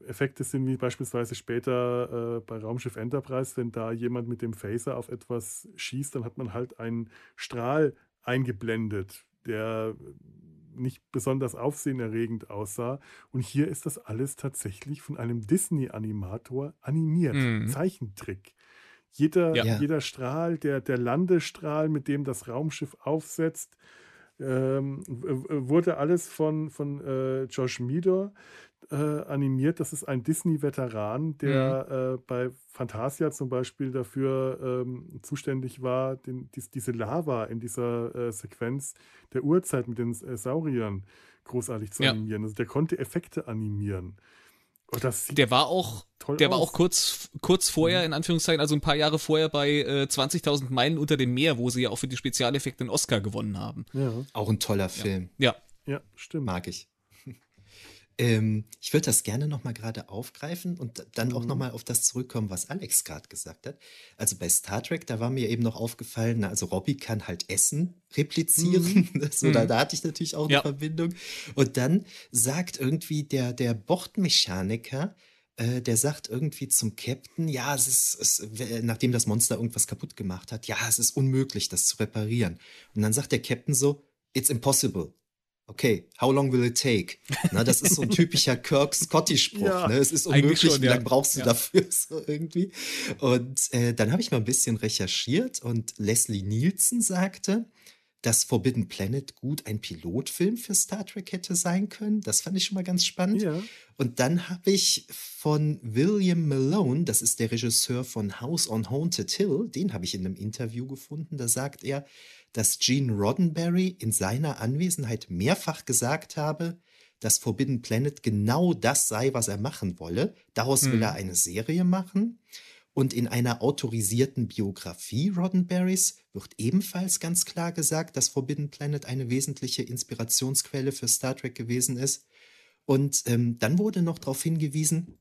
äh, Effekte sind wie beispielsweise später äh, bei Raumschiff Enterprise, wenn da jemand mit dem Phaser auf etwas schießt, dann hat man halt einen Strahl eingeblendet, der nicht besonders aufsehenerregend aussah. Und hier ist das alles tatsächlich von einem Disney-Animator animiert. Mhm. Zeichentrick. Jeder, ja. jeder Strahl, der, der Landestrahl, mit dem das Raumschiff aufsetzt, ähm, wurde alles von, von äh, Josh Meador äh, animiert. Das ist ein Disney-Veteran, der mhm. äh, bei Fantasia zum Beispiel dafür ähm, zuständig war, den, dies, diese Lava in dieser äh, Sequenz der Urzeit mit den äh, Sauriern großartig zu ja. animieren. Also der konnte Effekte animieren. Oh, der war auch, der aus. war auch kurz, kurz vorher, mhm. in Anführungszeichen, also ein paar Jahre vorher bei äh, 20.000 Meilen unter dem Meer, wo sie ja auch für die Spezialeffekte einen Oscar gewonnen haben. Ja. Auch ein toller Film. Ja. Ja, stimmt. Mag ich. Ähm, ich würde das gerne nochmal gerade aufgreifen und dann mhm. auch nochmal auf das zurückkommen, was Alex gerade gesagt hat. Also bei Star Trek, da war mir eben noch aufgefallen, na, also Robbie kann halt Essen replizieren. Mhm. so, mhm. Da, da, hatte ich natürlich auch eine ja. Verbindung. Und dann sagt irgendwie der, der Bordmechaniker, äh, der sagt irgendwie zum Captain, ja, es ist, es, nachdem das Monster irgendwas kaputt gemacht hat, ja, es ist unmöglich, das zu reparieren. Und dann sagt der Captain so, it's impossible okay, how long will it take? Na, das ist so ein typischer Kirk-Scotty-Spruch. Ja, ne? Es ist unmöglich, schon, wie lange brauchst du ja. dafür so irgendwie? Und äh, dann habe ich mal ein bisschen recherchiert und Leslie Nielsen sagte, dass Forbidden Planet gut ein Pilotfilm für Star Trek hätte sein können. Das fand ich schon mal ganz spannend. Ja. Und dann habe ich von William Malone, das ist der Regisseur von House on Haunted Hill, den habe ich in einem Interview gefunden. Da sagt er, dass Gene Roddenberry in seiner Anwesenheit mehrfach gesagt habe, dass Forbidden Planet genau das sei, was er machen wolle. Daraus hm. will er eine Serie machen. Und in einer autorisierten Biografie Roddenberrys wird ebenfalls ganz klar gesagt, dass Forbidden Planet eine wesentliche Inspirationsquelle für Star Trek gewesen ist. Und ähm, dann wurde noch darauf hingewiesen,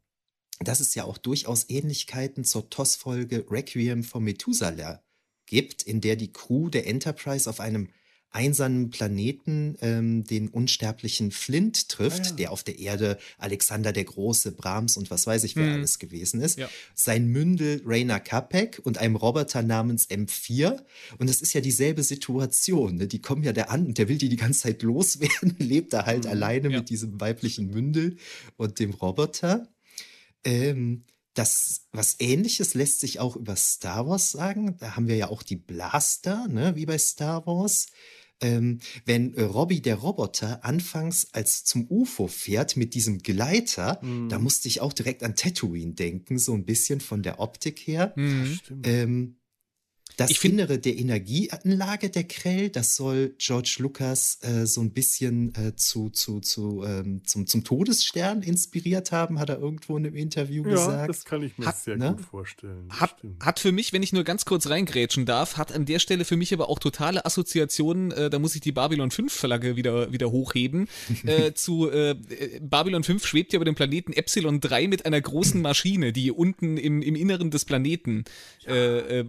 dass es ja auch durchaus Ähnlichkeiten zur TOS-Folge Requiem for Methuselah gibt, in der die Crew der Enterprise auf einem einsamen Planeten ähm, den unsterblichen Flint trifft, ah, ja. der auf der Erde Alexander der Große, Brahms und was weiß ich wer hm. alles gewesen ist. Ja. Sein Mündel Rainer Kapek und einem Roboter namens M4. Und es ist ja dieselbe Situation. Ne? Die kommen ja da an und der will die die ganze Zeit loswerden, lebt da halt hm. alleine ja. mit diesem weiblichen Mündel und dem Roboter. Ähm, das, was ähnliches lässt sich auch über Star Wars sagen. Da haben wir ja auch die Blaster, ne, wie bei Star Wars. Ähm, wenn äh, Robbie der Roboter anfangs als zum UFO fährt mit diesem Gleiter, mm. da musste ich auch direkt an Tatooine denken, so ein bisschen von der Optik her. Mm. Ähm, das ich Innere der Energieanlage der Krell, das soll George Lucas äh, so ein bisschen äh, zu, zu, zu, ähm, zum, zum Todesstern inspiriert haben, hat er irgendwo in einem Interview ja, gesagt. Ja, das kann ich mir hat, sehr ne? gut vorstellen. Hat, hat für mich, wenn ich nur ganz kurz reingrätschen darf, hat an der Stelle für mich aber auch totale Assoziationen, äh, da muss ich die Babylon 5 Flagge wieder, wieder hochheben, äh, zu äh, Babylon 5 schwebt ja über dem Planeten Epsilon 3 mit einer großen Maschine, die unten im, im Inneren des Planeten ja. Äh,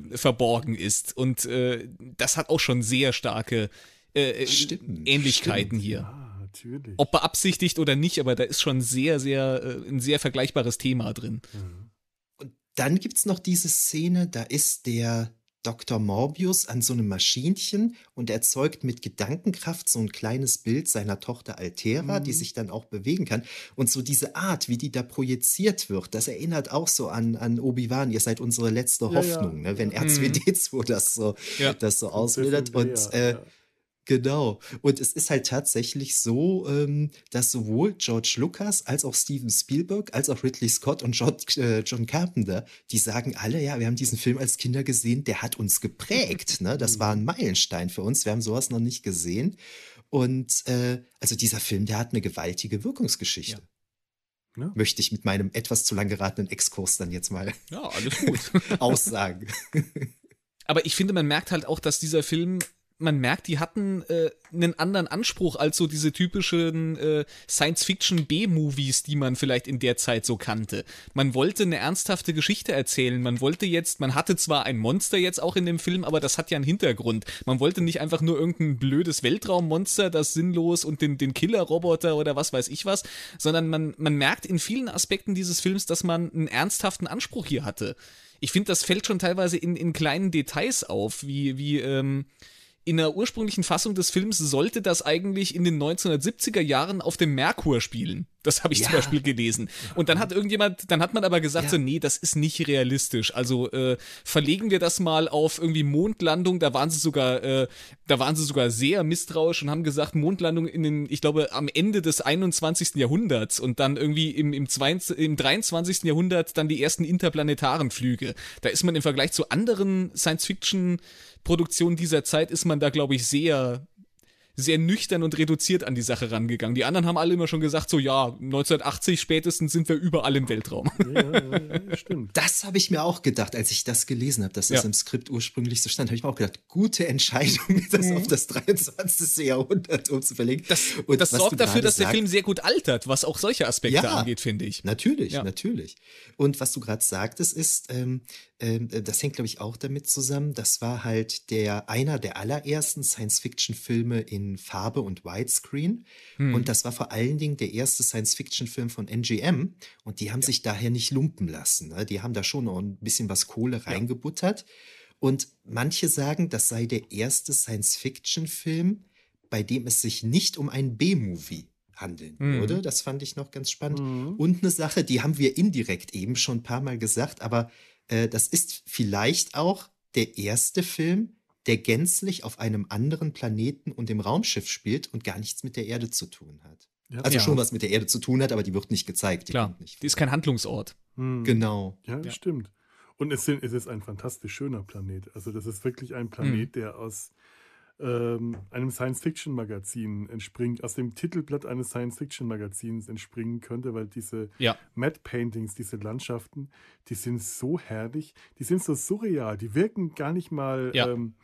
verborgen ist. Und äh, das hat auch schon sehr starke äh, äh stimmt, Ähnlichkeiten stimmt, hier. Ja, natürlich. Ob beabsichtigt oder nicht, aber da ist schon sehr, sehr, äh, ein sehr vergleichbares Thema drin. Mhm. Und dann gibt es noch diese Szene, da ist der Dr. Morbius an so einem Maschinchen und erzeugt mit Gedankenkraft so ein kleines Bild seiner Tochter Altera, mhm. die sich dann auch bewegen kann. Und so diese Art, wie die da projiziert wird, das erinnert auch so an, an Obi-Wan, ihr seid unsere letzte Hoffnung, ja, ja. Ne? wenn R2D2 mhm. das so, ja. das so ausbildet. Und äh, Genau. Und es ist halt tatsächlich so, ähm, dass sowohl George Lucas als auch Steven Spielberg, als auch Ridley Scott und John, äh, John Carpenter, die sagen alle, ja, wir haben diesen Film als Kinder gesehen, der hat uns geprägt. Ne? Das war ein Meilenstein für uns. Wir haben sowas noch nicht gesehen. Und äh, also dieser Film, der hat eine gewaltige Wirkungsgeschichte. Ja. Ja. Möchte ich mit meinem etwas zu lang geratenen Exkurs dann jetzt mal ja, alles gut. aussagen. Aber ich finde, man merkt halt auch, dass dieser Film man merkt, die hatten äh, einen anderen Anspruch als so diese typischen äh, Science-Fiction-B-Movies, die man vielleicht in der Zeit so kannte. Man wollte eine ernsthafte Geschichte erzählen. Man wollte jetzt, man hatte zwar ein Monster jetzt auch in dem Film, aber das hat ja einen Hintergrund. Man wollte nicht einfach nur irgendein blödes Weltraummonster, das sinnlos und den, den Killer-Roboter oder was weiß ich was, sondern man, man merkt in vielen Aspekten dieses Films, dass man einen ernsthaften Anspruch hier hatte. Ich finde, das fällt schon teilweise in, in kleinen Details auf, wie, wie, ähm, in der ursprünglichen Fassung des Films sollte das eigentlich in den 1970er Jahren auf dem Merkur spielen. Das habe ich ja. zum Beispiel gelesen. Und dann hat irgendjemand, dann hat man aber gesagt, ja. so, nee, das ist nicht realistisch. Also äh, verlegen wir das mal auf irgendwie Mondlandung. Da waren sie sogar, äh, da waren sie sogar sehr misstrauisch und haben gesagt, Mondlandung in den, ich glaube, am Ende des 21. Jahrhunderts und dann irgendwie im, im, 22, im 23. Jahrhundert dann die ersten interplanetaren Flüge. Da ist man im Vergleich zu anderen Science-Fiction-Produktionen dieser Zeit, ist man da, glaube ich, sehr sehr nüchtern und reduziert an die Sache rangegangen. Die anderen haben alle immer schon gesagt, so ja, 1980 spätestens sind wir überall im Weltraum. Ja, ja, stimmt. Das habe ich mir auch gedacht, als ich das gelesen habe, dass das ja. im Skript ursprünglich so stand, habe ich mir auch gedacht, gute Entscheidung, das mhm. auf das 23. Jahrhundert umzuverlegen. Das, und das sorgt dafür, dass der Film sehr gut altert, was auch solche Aspekte angeht, finde ich. Natürlich, natürlich. Und was du gerade sagtest, ist, ähm, ähm, äh, das hängt, glaube ich, auch damit zusammen. Das war halt der einer der allerersten Science-Fiction-Filme in Farbe und Widescreen. Hm. Und das war vor allen Dingen der erste Science-Fiction-Film von NGM. Und die haben ja. sich daher nicht lumpen lassen. Ne? Die haben da schon noch ein bisschen was Kohle reingebuttert. Und manche sagen, das sei der erste Science-Fiction-Film, bei dem es sich nicht um ein B-Movie handeln mhm. würde. Das fand ich noch ganz spannend. Mhm. Und eine Sache, die haben wir indirekt eben schon ein paar Mal gesagt, aber äh, das ist vielleicht auch der erste Film, der gänzlich auf einem anderen Planeten und im Raumschiff spielt und gar nichts mit der Erde zu tun hat. Ja. Also ja. schon was mit der Erde zu tun hat, aber die wird nicht gezeigt. Die Klar, nicht die ist kein Handlungsort. Hm. Genau. Ja, das ja. stimmt. Und es, sind, es, ist ein fantastisch schöner Planet. Also das ist wirklich ein Planet, hm. der aus ähm, einem Science-Fiction-Magazin entspringt, aus dem Titelblatt eines Science-Fiction-Magazins entspringen könnte, weil diese ja. Matte-Paintings, diese Landschaften, die sind so herrlich, die sind so surreal, die wirken gar nicht mal, ja. ähm,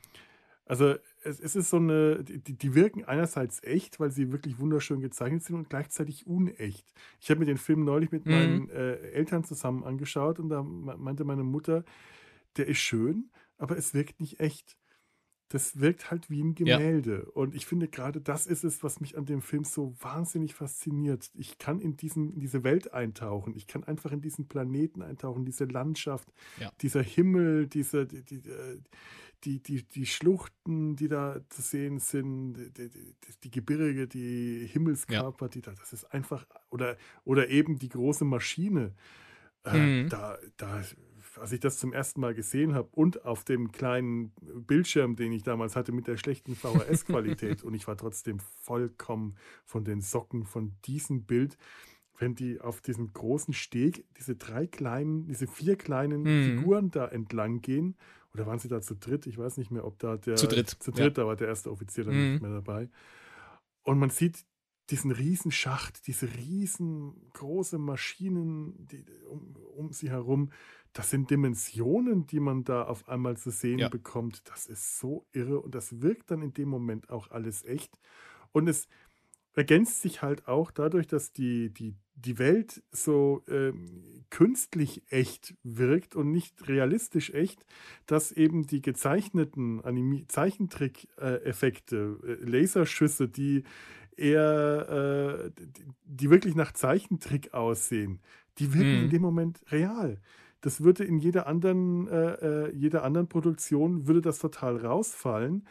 also es, es, ist so eine, die, die, wirken einerseits echt, weil sie wirklich wunderschön gezeichnet sind und gleichzeitig unecht. Ich habe mir den Film neulich mit mhm. meinen äh, Eltern zusammen angeschaut und da meinte meine Mutter, der ist schön, aber es wirkt nicht echt das wirkt halt wie ein Gemälde. Ja. Und ich finde, gerade das ist es, was mich an dem Film so wahnsinnig fasziniert. Ich kann in, diesen, in diese Welt eintauchen. Ich kann einfach in diesen Planeten eintauchen, diese Landschaft, ja. dieser Himmel, diese, die, die, die, die, die Schluchten, die da zu sehen sind, die, die, die Gebirge, die Himmelskörper, ja. die da, das ist einfach, oder, oder eben die große Maschine. Äh, mhm. Da, da als ich das zum ersten Mal gesehen habe und auf dem kleinen Bildschirm, den ich damals hatte mit der schlechten VHS-Qualität und ich war trotzdem vollkommen von den Socken von diesem Bild, wenn die auf diesem großen Steg diese drei kleinen, diese vier kleinen mhm. Figuren da entlang gehen, oder waren sie da zu dritt? Ich weiß nicht mehr, ob da der zu dritt, zu dritt ja. da war der erste Offizier dann mhm. nicht mehr dabei. Und man sieht diesen riesen Schacht, diese riesengroße Maschinen die, um, um sie herum das sind Dimensionen, die man da auf einmal zu sehen ja. bekommt. Das ist so irre und das wirkt dann in dem Moment auch alles echt. Und es ergänzt sich halt auch dadurch, dass die, die, die Welt so ähm, künstlich echt wirkt und nicht realistisch echt, dass eben die gezeichneten Zeichentrick-Effekte, äh, Laserschüsse, die eher, äh, die, wirklich nach Zeichentrick aussehen, die wirken hm. in dem Moment real. Das würde in jeder anderen, äh, äh, jeder anderen Produktion würde das total rausfallen.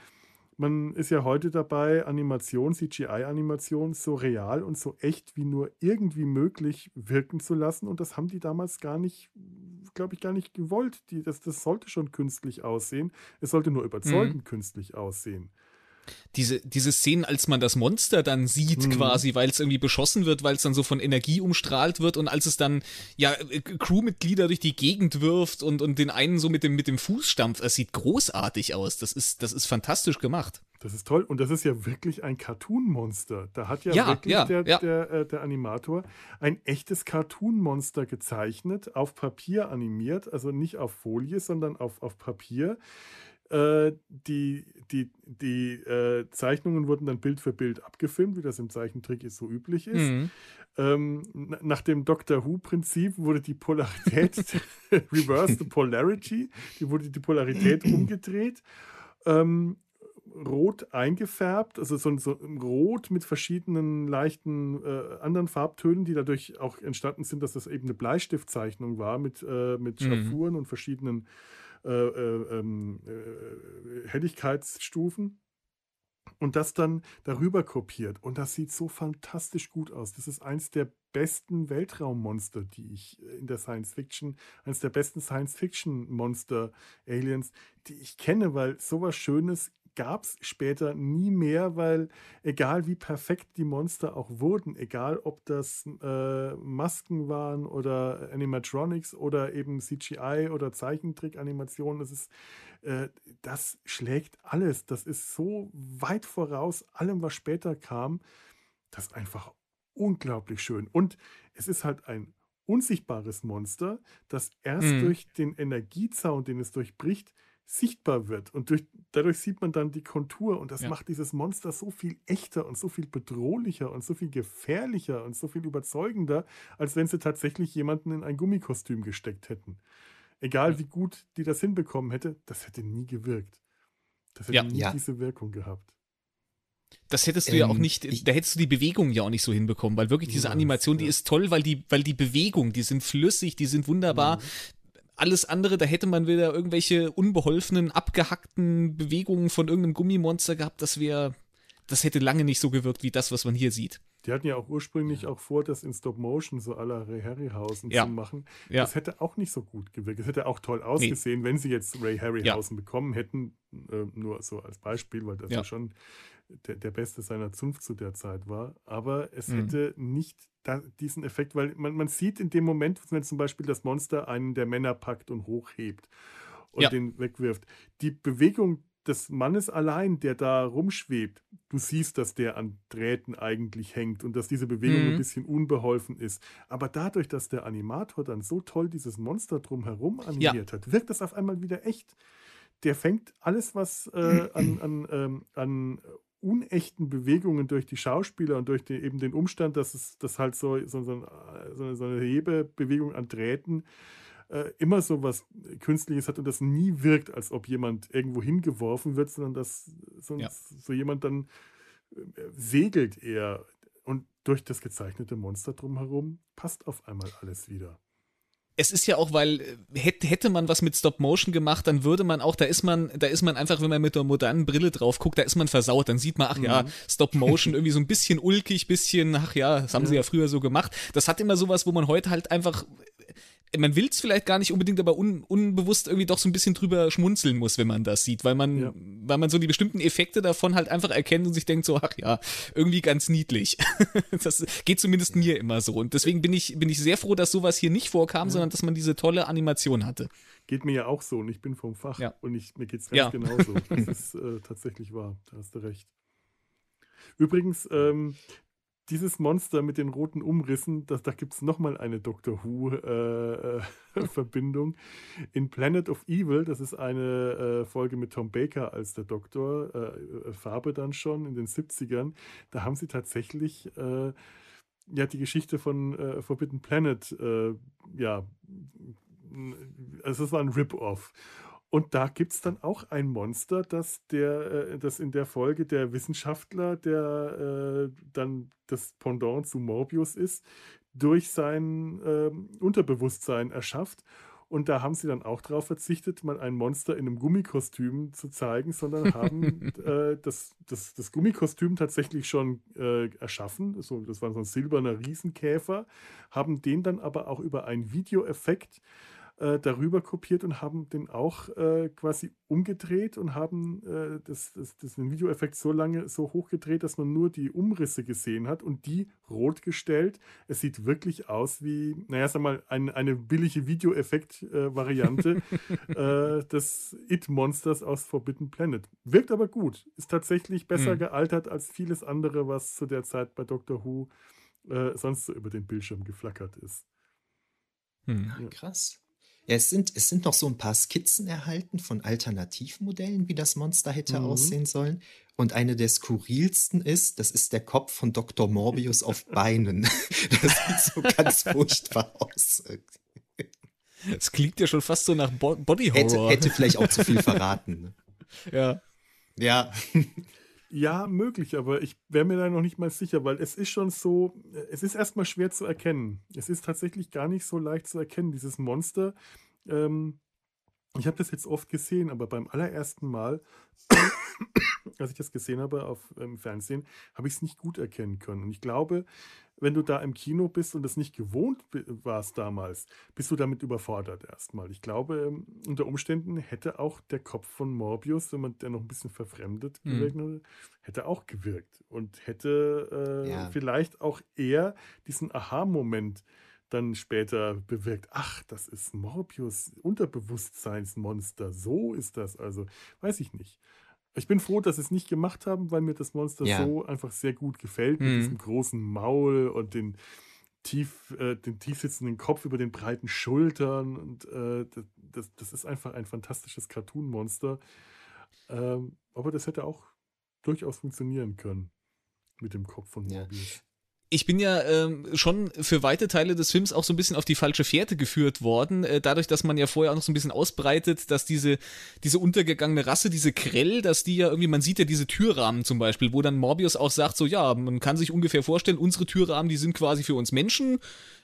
Man ist ja heute dabei, Animation, CGI-Animation so real und so echt wie nur irgendwie möglich wirken zu lassen. Und das haben die damals gar nicht, glaube ich, gar nicht gewollt. Die, das, das sollte schon künstlich aussehen. Es sollte nur überzeugend mhm. künstlich aussehen diese, diese Szenen, als man das Monster dann sieht, mhm. quasi, weil es irgendwie beschossen wird, weil es dann so von Energie umstrahlt wird und als es dann ja äh, Crewmitglieder durch die Gegend wirft und, und den einen so mit dem, mit dem Fuß stampft, es sieht großartig aus. Das ist, das ist fantastisch gemacht. Das ist toll. Und das ist ja wirklich ein Cartoon-Monster. Da hat ja, ja wirklich ja, der, ja. Der, äh, der Animator ein echtes Cartoon-Monster gezeichnet, auf Papier animiert, also nicht auf Folie, sondern auf, auf Papier. Äh, die die, die äh, Zeichnungen wurden dann Bild für Bild abgefilmt, wie das im Zeichentrick so üblich ist. Mhm. Ähm, nach dem Doctor Who-Prinzip wurde die Polarität, reverse the polarity, die wurde die Polarität umgedreht. Ähm, rot eingefärbt, also so, so rot mit verschiedenen leichten äh, anderen Farbtönen, die dadurch auch entstanden sind, dass das eben eine Bleistiftzeichnung war mit, äh, mit. Schraffuren mhm. und verschiedenen äh, äh, ähm, äh, Helligkeitsstufen. und das dann darüber kopiert. Und das sieht so fantastisch gut aus. Das ist eins der besten Weltraummonster, die ich in der Science Fiction, eines der besten Science Fiction Monster Aliens, die ich kenne, weil sowas Schönes gab es später nie mehr, weil egal wie perfekt die Monster auch wurden, egal ob das äh, Masken waren oder Animatronics oder eben CGI oder Zeichentrick-Animationen, das ist, äh, das schlägt alles. Das ist so weit voraus allem, was später kam. Das ist einfach unglaublich schön. Und es ist halt ein unsichtbares Monster, das erst mhm. durch den Energiezaun, den es durchbricht, sichtbar wird. Und durch, dadurch sieht man dann die Kontur und das ja. macht dieses Monster so viel echter und so viel bedrohlicher und so viel gefährlicher und so viel überzeugender, als wenn sie tatsächlich jemanden in ein Gummikostüm gesteckt hätten. Egal ja. wie gut die das hinbekommen hätte, das hätte nie gewirkt. Das hätte ja. nie diese Wirkung gehabt. Das hättest du ähm, ja auch ähm, nicht, ich, da hättest du die Bewegung ja auch nicht so hinbekommen, weil wirklich diese Animation, die ist toll, weil die, weil die Bewegung, die sind flüssig, die sind wunderbar. Mhm alles andere, da hätte man wieder irgendwelche unbeholfenen, abgehackten Bewegungen von irgendeinem Gummimonster gehabt, das wäre, das hätte lange nicht so gewirkt wie das, was man hier sieht. Die hatten ja auch ursprünglich ja. auch vor, das in Stop Motion so aller Ray Harryhausen ja. zu machen. Ja. Das hätte auch nicht so gut gewirkt. Es hätte auch toll ausgesehen, nee. wenn sie jetzt Ray Harryhausen bekommen hätten. Äh, nur so als Beispiel, weil das ja, schon der, der Beste seiner Zunft zu der Zeit war. Aber es mhm. hätte nicht da, diesen Effekt, weil man, man sieht in dem Moment, wenn zum Beispiel das Monster einen der Männer packt und hochhebt und ja. den wegwirft, die Bewegung des Mannes allein, der da rumschwebt, du siehst, dass der an Drähten eigentlich hängt und dass diese Bewegung mhm. ein bisschen unbeholfen ist. Aber dadurch, dass der Animator dann so toll dieses Monster drumherum animiert ja. hat, wirkt das auf einmal wieder echt. Der fängt alles, was äh, an, an, ähm, an unechten Bewegungen durch die Schauspieler und durch den, eben den Umstand, dass es das halt so, so, so, eine, so eine Hebebewegung an Drähten äh, immer so was Künstliches hat und das nie wirkt, als ob jemand irgendwo hingeworfen wird, sondern dass sonst ja. so jemand dann äh, segelt eher. Und durch das gezeichnete Monster drumherum passt auf einmal alles wieder es ist ja auch, weil äh, hätte man was mit Stop Motion gemacht, dann würde man auch, da ist man, da ist man einfach, wenn man mit der modernen Brille drauf guckt, da ist man versaut. Dann sieht man, ach ja, mhm. Stop Motion irgendwie so ein bisschen ulkig, bisschen, ach ja, das haben ja. sie ja früher so gemacht. Das hat immer sowas, wo man heute halt einfach man will es vielleicht gar nicht unbedingt, aber un, unbewusst irgendwie doch so ein bisschen drüber schmunzeln muss, wenn man das sieht, weil man, ja. weil man so die bestimmten Effekte davon halt einfach erkennt und sich denkt so, ach ja, irgendwie ganz niedlich. das geht zumindest ja. mir immer so. Und deswegen bin ich, bin ich sehr froh, dass sowas hier nicht vorkam, ja. sondern dass man diese tolle Animation hatte. Geht mir ja auch so und ich bin vom Fach und ich, mir geht es ganz genauso. Das ist äh, tatsächlich wahr, da hast du recht. Übrigens, ähm, dieses Monster mit den roten Umrissen, das, da gibt es nochmal eine Doctor Who-Verbindung. Äh, äh, In Planet of Evil, das ist eine äh, Folge mit Tom Baker als der Doktor, äh, äh, Farbe dann schon in den 70ern, da haben sie tatsächlich äh, ja, die Geschichte von Forbidden Planet, ja, also das war ein Rip-Off. Und da gibt es dann auch ein Monster, das, der, äh, das in der Folge der Wissenschaftler, der äh, dann das Pendant zu Morbius ist, durch sein äh, Unterbewusstsein erschafft. Und da haben sie dann auch darauf verzichtet, mal ein Monster in einem Gummikostüm zu zeigen, sondern haben äh, das, das, das Gummikostüm tatsächlich schon äh, erschaffen. So, das war so ein silberner Riesenkäfer, haben den dann aber auch über einen Videoeffekt äh, darüber kopiert und haben den auch äh, quasi umgedreht und haben äh, das, das, das, den Videoeffekt so lange so hochgedreht, dass man nur die Umrisse gesehen hat und die rot gestellt. Es sieht wirklich aus wie, naja, sag mal, ein, eine billige Videoeffekt-Variante äh, des It-Monsters aus Forbidden Planet. Wirkt aber gut, ist tatsächlich besser mhm. gealtert als vieles andere, was zu der Zeit bei Doctor Who äh, sonst so über den Bildschirm geflackert ist. Hm. Ja. Krass. Ja, es sind, es sind noch so ein paar Skizzen erhalten von Alternativmodellen, wie das Monster hätte mhm. aussehen sollen. Und eine der skurrilsten ist, das ist der Kopf von Dr. Morbius auf Beinen. Das sieht so ganz furchtbar aus. Es klingt ja schon fast so nach Bo Body Horror. Hätte, hätte vielleicht auch zu viel verraten. Ne? Ja. Ja. Ja, möglich, aber ich wäre mir da noch nicht mal sicher, weil es ist schon so, es ist erstmal schwer zu erkennen. Es ist tatsächlich gar nicht so leicht zu erkennen, dieses Monster. Ähm, ich habe das jetzt oft gesehen, aber beim allerersten Mal als ich das gesehen habe auf im Fernsehen, habe ich es nicht gut erkennen können. Und ich glaube, wenn du da im Kino bist und das nicht gewohnt warst damals, bist du damit überfordert erstmal. Ich glaube, ähm, unter Umständen hätte auch der Kopf von Morbius, wenn man der noch ein bisschen verfremdet mhm. gewirkt hätte, hätte auch gewirkt und hätte äh, ja. vielleicht auch eher diesen Aha-Moment dann später bewirkt, ach, das ist Morbius, Unterbewusstseinsmonster, so ist das. Also, weiß ich nicht. Ich bin froh, dass sie es nicht gemacht haben, weil mir das Monster ja. so einfach sehr gut gefällt, mhm. mit diesem großen Maul und den tief, äh, den tief sitzenden Kopf über den breiten Schultern. Und äh, das, das ist einfach ein fantastisches Cartoon-Monster. Ähm, aber das hätte auch durchaus funktionieren können mit dem Kopf von Morbius. Ich bin ja ähm, schon für weite Teile des Films auch so ein bisschen auf die falsche Fährte geführt worden, äh, dadurch, dass man ja vorher auch noch so ein bisschen ausbreitet, dass diese, diese untergegangene Rasse, diese Krell, dass die ja irgendwie, man sieht ja diese Türrahmen zum Beispiel, wo dann Morbius auch sagt, so ja, man kann sich ungefähr vorstellen, unsere Türrahmen, die sind quasi für uns Menschen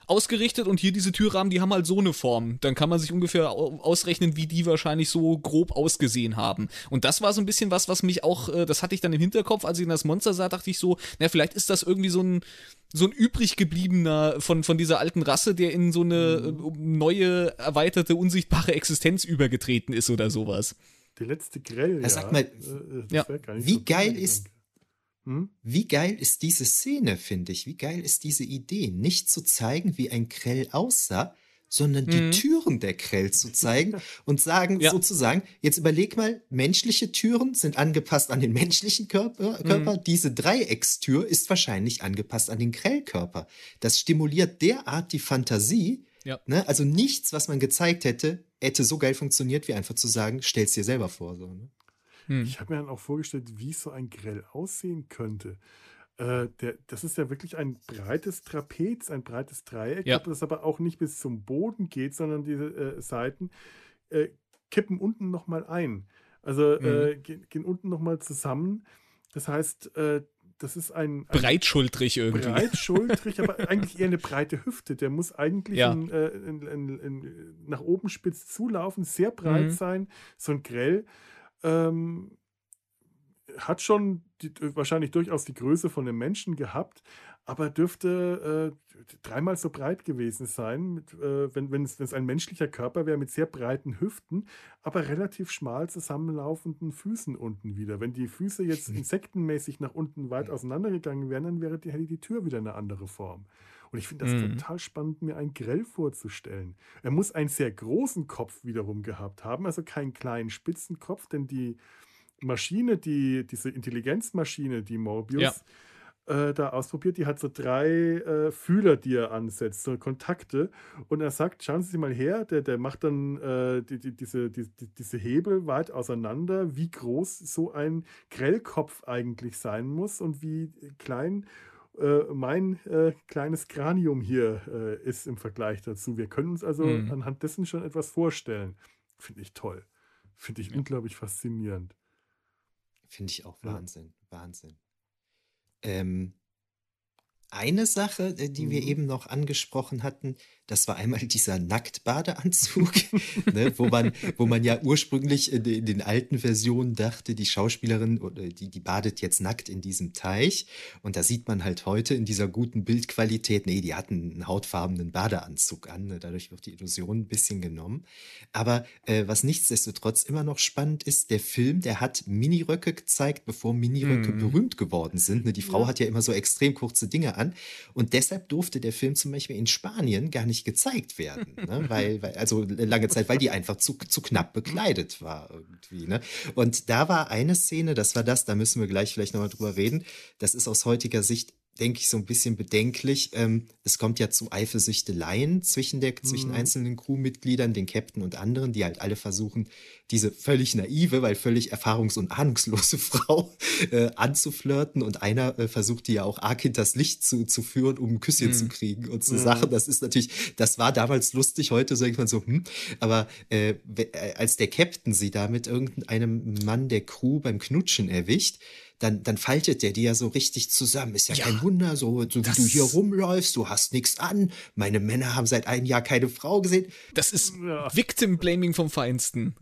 ausgerichtet und hier diese Türrahmen, die haben halt so eine Form. Dann kann man sich ungefähr ausrechnen, wie die wahrscheinlich so grob ausgesehen haben. Und das war so ein bisschen was, was mich auch, äh, das hatte ich dann im Hinterkopf, als ich in das Monster sah, dachte ich so, na, vielleicht ist das irgendwie so ein, so ein übrig gebliebener von, von dieser alten Rasse, der in so eine mhm. neue, erweiterte, unsichtbare Existenz übergetreten ist oder sowas. Der letzte Grell, ja. Sag mal, äh, ja. wie so geil ist? Wie geil ist diese Szene, finde ich? Wie geil ist diese Idee? Nicht zu zeigen, wie ein Krell aussah, sondern die mhm. Türen der Krell zu zeigen und sagen ja. sozusagen, jetzt überleg mal, menschliche Türen sind angepasst an den menschlichen Körper, mhm. Körper. Mhm. diese Dreieckstür ist wahrscheinlich angepasst an den Krellkörper. Das stimuliert derart die Fantasie, ja. ne? also nichts, was man gezeigt hätte, hätte so geil funktioniert, wie einfach zu sagen, stell's dir selber vor. So, ne? Hm. Ich habe mir dann auch vorgestellt, wie so ein Grell aussehen könnte. Äh, der, das ist ja wirklich ein breites Trapez, ein breites Dreieck, ja. das aber auch nicht bis zum Boden geht, sondern diese äh, Seiten äh, kippen unten nochmal ein. Also äh, mhm. gehen, gehen, unten nochmal zusammen. Das heißt, äh, das ist ein, ein breitschultrig irgendwie. Breitschultrig, aber eigentlich eher eine breite Hüfte. Der muss eigentlich ja. in, äh, in, in, nach oben spitz zulaufen, sehr breit mhm. sein. So ein Grell ähm, hat schon die, wahrscheinlich durchaus die Größe von einem Menschen gehabt, aber dürfte äh, dreimal so breit gewesen sein, mit, äh, wenn es ein menschlicher Körper wäre mit sehr breiten Hüften, aber relativ schmal zusammenlaufenden Füßen unten wieder. Wenn die Füße jetzt insektenmäßig nach unten weit auseinandergegangen wären, dann wäre die, hätte die Tür wieder eine andere Form. Und ich finde das mhm. total spannend, mir einen Grell vorzustellen. Er muss einen sehr großen Kopf wiederum gehabt haben, also keinen kleinen Spitzenkopf, denn die Maschine, die, diese Intelligenzmaschine, die Morbius, ja äh, da ausprobiert. Die hat so drei äh, Fühler, die er ansetzt, so Kontakte. Und er sagt, schauen Sie mal her, der, der macht dann äh, die, die, diese, die, diese Hebel weit auseinander, wie groß so ein Grellkopf eigentlich sein muss und wie klein äh, mein äh, kleines Kranium hier äh, ist im Vergleich dazu. Wir können uns also mhm. anhand dessen schon etwas vorstellen. Finde ich toll. Finde ich ja. unglaublich faszinierend. Finde ich auch Wahnsinn. Ja. Wahnsinn. Ähm, eine Sache, äh, die wir mhm. eben noch angesprochen hatten, das war einmal dieser Nacktbadeanzug, ne, wo, man, wo man ja ursprünglich in, in, den alten Versionen dachte, die Schauspielerin die, die badet jetzt nackt in diesem Teich. Und da sieht man halt heute in dieser guten Bildqualität, nee, die hatten einen hautfarbenen Badeanzug an. Ne, dadurch wird die Illusion ein bisschen genommen. Aber äh, was nichtsdestotrotz immer noch spannend ist, der Film, der hat Miniröcke gezeigt, bevor Miniröcke mhm. berühmt geworden sind. Ne, die Frau ja. hat ja immer so extrem kurze Dinge an. Und deshalb durfte der Film zum Beispiel in Spanien gar nicht gezeigt werden. Ne? weil, weil, also lange Zeit, weil die einfach zu, zu knapp bekleidet war irgendwie. Ne? Und da war eine Szene, das war das, da müssen wir gleich vielleicht nochmal drüber reden. Das ist aus heutiger Sicht denke ich, so ein bisschen bedenklich. Ähm, es kommt ja zu Eifersüchteleien zwischen, der, mhm. zwischen einzelnen Crewmitgliedern, den Captain und anderen, die halt alle versuchen, diese völlig naive, weil völlig erfahrungs- und ahnungslose Frau äh, anzuflirten. Und einer äh, versucht die ja auch arg hinters Licht zu, zu führen, um ein Küsschen mhm. zu kriegen und so mhm. Sachen. Das ist natürlich, das war damals lustig, heute sagt man so, hm. Aber äh, äh, als der Captain sie da mit irgendeinem Mann der Crew beim Knutschen erwischt, dann, dann faltet der die ja so richtig zusammen. Ist ja, ja kein Wunder, so, so wie du hier rumläufst, du hast nichts an. Meine Männer haben seit einem Jahr keine Frau gesehen. Das ist ja. Victim Blaming vom Feinsten.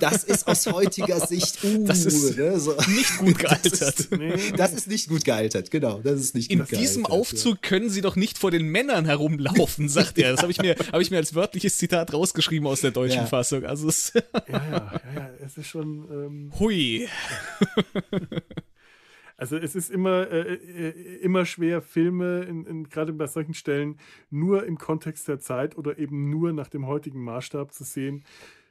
Das ist aus heutiger Sicht uh, das ist ne, so. nicht gut gealtert. Das ist, das ist, nicht gut gealtert, genau. Das ist nicht In diesem gealtert, Aufzug ja. können sie doch nicht vor den Männern herumlaufen, sagt er. Das habe ich, mir, hab ich mir als wörtliches Zitat rausgeschrieben aus der deutschen ja. Fassung. Also es ja, ja, ja, ja, es ist schon. Ähm Hui. Also es ist immer, äh, äh, immer schwer, Filme in, in, gerade bei solchen Stellen nur im Kontext der Zeit oder eben nur nach dem heutigen Maßstab zu sehen.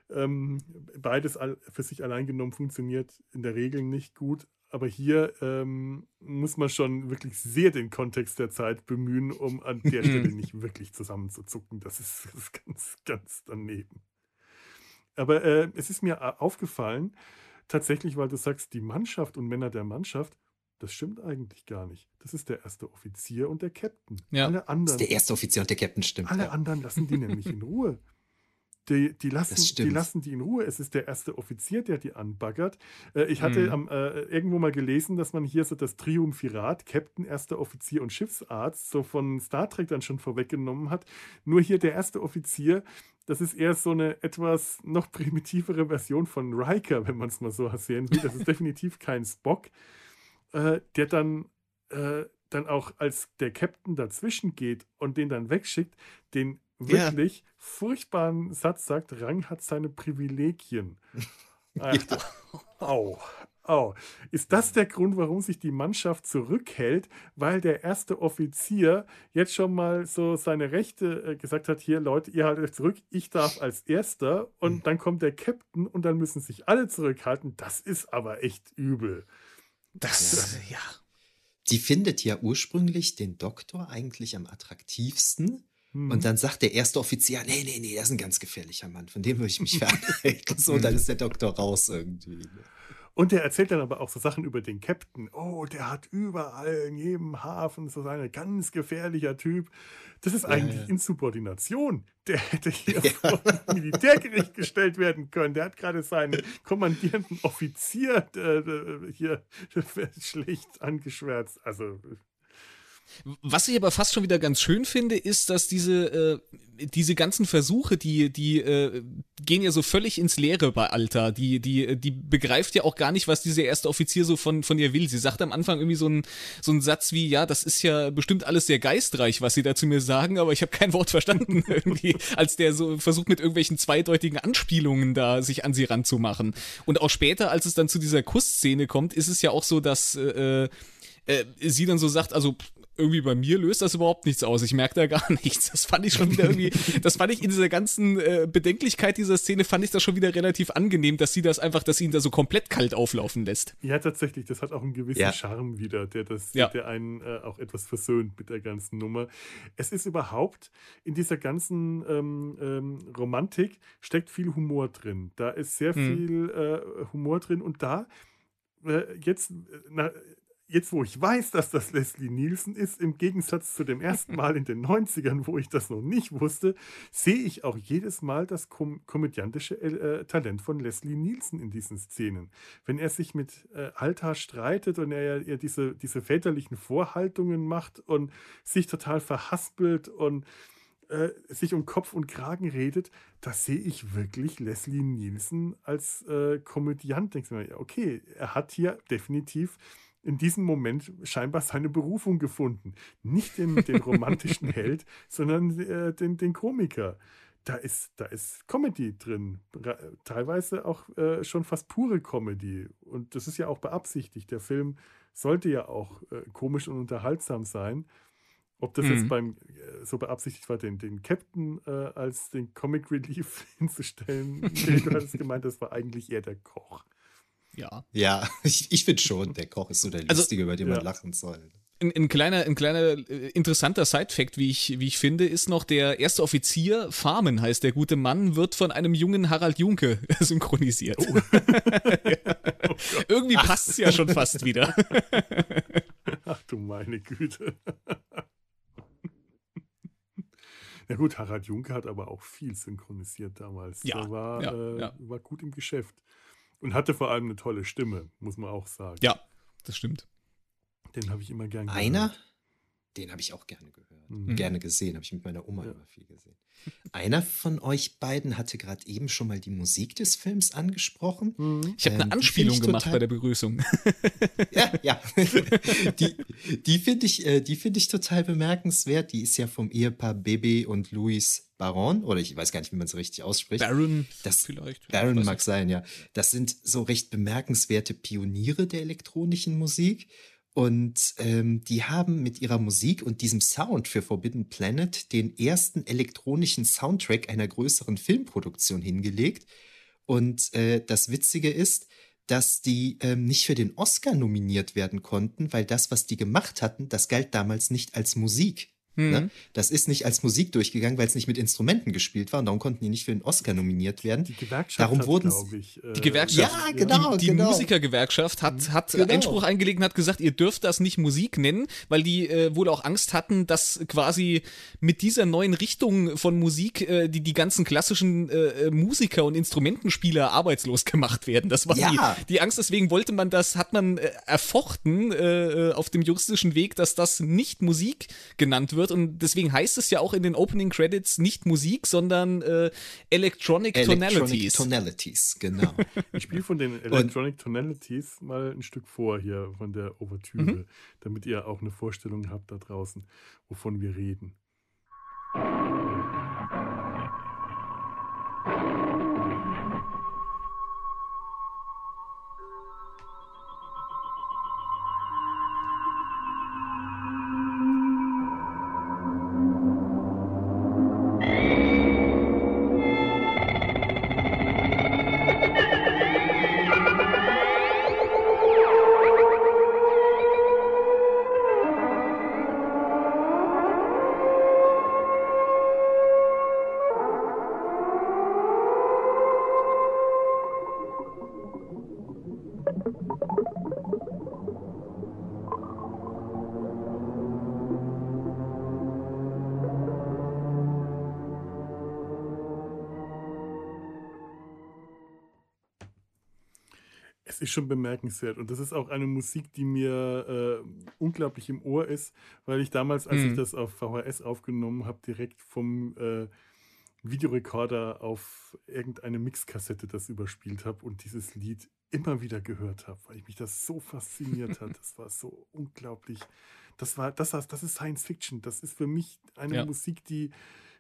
Ähm, beides für sich allein genommen funktioniert in der Regel nicht gut. Aber hier ähm, muss man schon wirklich sehr den Kontext der Zeit bemühen, um an der Stelle nicht wirklich zusammenzuzucken. Das ist, das ist ganz, ganz daneben. Aber äh, es ist mir aufgefallen, tatsächlich, weil du sagst, die Mannschaft und Männer der Mannschaft, das stimmt eigentlich gar nicht. Das ist der erste Offizier und der Captain. Ja. Alle anderen, das ist der erste Offizier und der Captain, stimmt. Alle ja. anderen lassen die nämlich in Ruhe. Die, die, lassen, die lassen die in Ruhe. Es ist der erste Offizier, der die anbaggert. Äh, ich hatte mhm. am, äh, irgendwo mal gelesen, dass man hier so das Triumphirat, Captain, erster Offizier und Schiffsarzt, so von Star Trek dann schon vorweggenommen hat. Nur hier der erste Offizier, das ist eher so eine etwas noch primitivere Version von Riker, wenn man es mal so sehen will. Das ist definitiv kein Spock äh, der dann, äh, dann auch als der Captain dazwischen geht und den dann wegschickt, den wirklich ja. furchtbaren Satz sagt, Rang hat seine Privilegien. Ach, ja. Au, au. Ist das der Grund, warum sich die Mannschaft zurückhält? Weil der erste Offizier jetzt schon mal so seine Rechte äh, gesagt hat, hier Leute, ihr haltet euch zurück, ich darf als Erster und hm. dann kommt der Captain und dann müssen sich alle zurückhalten. Das ist aber echt übel. Das, ja. Die findet ja ursprünglich den Doktor eigentlich am attraktivsten. Hm. Und dann sagt der erste Offizier, nee, nee, nee, das ist ein ganz gefährlicher Mann, von dem würde ich mich fernhalten. so, und dann ist der Doktor raus irgendwie. Und der erzählt dann aber auch so Sachen über den Captain. Oh, der hat überall in jedem Hafen so ein ganz gefährlicher Typ. Das ist eigentlich ja, ja. Insubordination. Der hätte hier ja. vor Militärgericht gestellt werden können. Der hat gerade seinen kommandierenden Offizier äh, hier schlecht angeschwärzt. Also was ich aber fast schon wieder ganz schön finde, ist, dass diese, äh, diese ganzen Versuche, die, die äh, gehen ja so völlig ins Leere bei Alta. Die, die, die begreift ja auch gar nicht, was dieser erste Offizier so von, von ihr will. Sie sagt am Anfang irgendwie so einen so einen Satz wie, ja, das ist ja bestimmt alles sehr geistreich, was sie da zu mir sagen, aber ich habe kein Wort verstanden irgendwie, als der so versucht mit irgendwelchen zweideutigen Anspielungen da sich an sie ranzumachen. Und auch später, als es dann zu dieser Kussszene kommt, ist es ja auch so, dass äh, äh, sie dann so sagt, also irgendwie bei mir löst das überhaupt nichts aus. Ich merke da gar nichts. Das fand ich schon wieder irgendwie, das fand ich in dieser ganzen äh, Bedenklichkeit dieser Szene, fand ich das schon wieder relativ angenehm, dass sie das einfach, dass sie ihn da so komplett kalt auflaufen lässt. Ja, tatsächlich. Das hat auch einen gewissen ja. Charme wieder, der das, ja. der einen äh, auch etwas versöhnt mit der ganzen Nummer. Es ist überhaupt in dieser ganzen ähm, ähm, Romantik steckt viel Humor drin. Da ist sehr hm. viel äh, Humor drin und da äh, jetzt, äh, na, jetzt, wo ich weiß, dass das Leslie Nielsen ist, im Gegensatz zu dem ersten Mal in den 90ern, wo ich das noch nicht wusste, sehe ich auch jedes Mal das kom komödiantische äh, Talent von Leslie Nielsen in diesen Szenen. Wenn er sich mit äh, Alta streitet und er, er diese, diese väterlichen Vorhaltungen macht und sich total verhaspelt und äh, sich um Kopf und Kragen redet, da sehe ich wirklich Leslie Nielsen als äh, Komödiant. Denkst du mir, okay, er hat hier definitiv in diesem Moment scheinbar seine Berufung gefunden. Nicht den, den romantischen Held, sondern äh, den, den Komiker. Da ist, da ist Comedy drin. Teilweise auch äh, schon fast pure Comedy. Und das ist ja auch beabsichtigt. Der Film sollte ja auch äh, komisch und unterhaltsam sein. Ob das mhm. jetzt beim äh, so beabsichtigt war, den, den Captain äh, als den Comic Relief hinzustellen, nee, du hattest gemeint, das war eigentlich eher der Koch. Ja. Ja, ich, ich finde schon, der Koch ist so der also, Lustige, über den ja. man lachen soll. Ein, ein, kleiner, ein kleiner äh, interessanter Side-Fact, wie ich, wie ich finde, ist noch der erste Offizier, Farmen heißt der gute Mann, wird von einem jungen Harald Junke synchronisiert. Oh. ja. oh Irgendwie passt es ja schon fast wieder. Ach du meine Güte. Ja gut, Harald Junke hat aber auch viel synchronisiert damals. Ja, der war, ja, äh, ja. war gut im Geschäft. Und hatte vor allem eine tolle Stimme, muss man auch sagen. Ja, das stimmt. Den habe ich immer gern gehört. Einer? Den habe ich auch gerne gehört. Mhm. Gerne gesehen, habe ich mit meiner Oma ja. immer viel gesehen. Einer von euch beiden hatte gerade eben schon mal die Musik des Films angesprochen. Mhm. Ich habe ähm, eine Anspielung gemacht bei der Begrüßung. Ja, ja. die die finde ich, äh, find ich total bemerkenswert. Die ist ja vom Ehepaar Bebe und Louis Baron, oder ich weiß gar nicht, wie man es richtig ausspricht. Baron das, vielleicht. Baron mag sein, ja. Das sind so recht bemerkenswerte Pioniere der elektronischen Musik. Und ähm, die haben mit ihrer Musik und diesem Sound für Forbidden Planet den ersten elektronischen Soundtrack einer größeren Filmproduktion hingelegt. Und äh, das Witzige ist, dass die ähm, nicht für den Oscar nominiert werden konnten, weil das, was die gemacht hatten, das galt damals nicht als Musik. Mhm. Ne? Das ist nicht als Musik durchgegangen, weil es nicht mit Instrumenten gespielt war und darum konnten die nicht für den Oscar nominiert werden. Die Gewerkschaft darum wurden ich, äh, die Gewerkschaft, ja, genau, die, die genau. Musikergewerkschaft hat, hat genau. Einspruch eingelegt und hat gesagt, ihr dürft das nicht Musik nennen, weil die äh, wohl auch Angst hatten, dass quasi mit dieser neuen Richtung von Musik äh, die die ganzen klassischen äh, Musiker und Instrumentenspieler arbeitslos gemacht werden. Das war ja. die, die Angst. Deswegen wollte man das, hat man äh, erfochten äh, auf dem juristischen Weg, dass das nicht Musik genannt wird wird. Und deswegen heißt es ja auch in den Opening Credits nicht Musik, sondern äh, Electronic, Electronic Tonalities. Tonalities, genau. ich spiele von den Electronic Tonalities mal ein Stück vor hier von der Ouvertüre, mhm. damit ihr auch eine Vorstellung habt da draußen, wovon wir reden. Es ist schon bemerkenswert. Und das ist auch eine Musik, die mir äh, unglaublich im Ohr ist, weil ich damals, als mhm. ich das auf VHS aufgenommen habe, direkt vom äh, Videorekorder auf irgendeine Mixkassette das überspielt habe und dieses Lied immer wieder gehört habe, weil ich mich das so fasziniert hat. Das war so unglaublich. Das war, das, das ist Science Fiction. Das ist für mich eine ja. Musik, die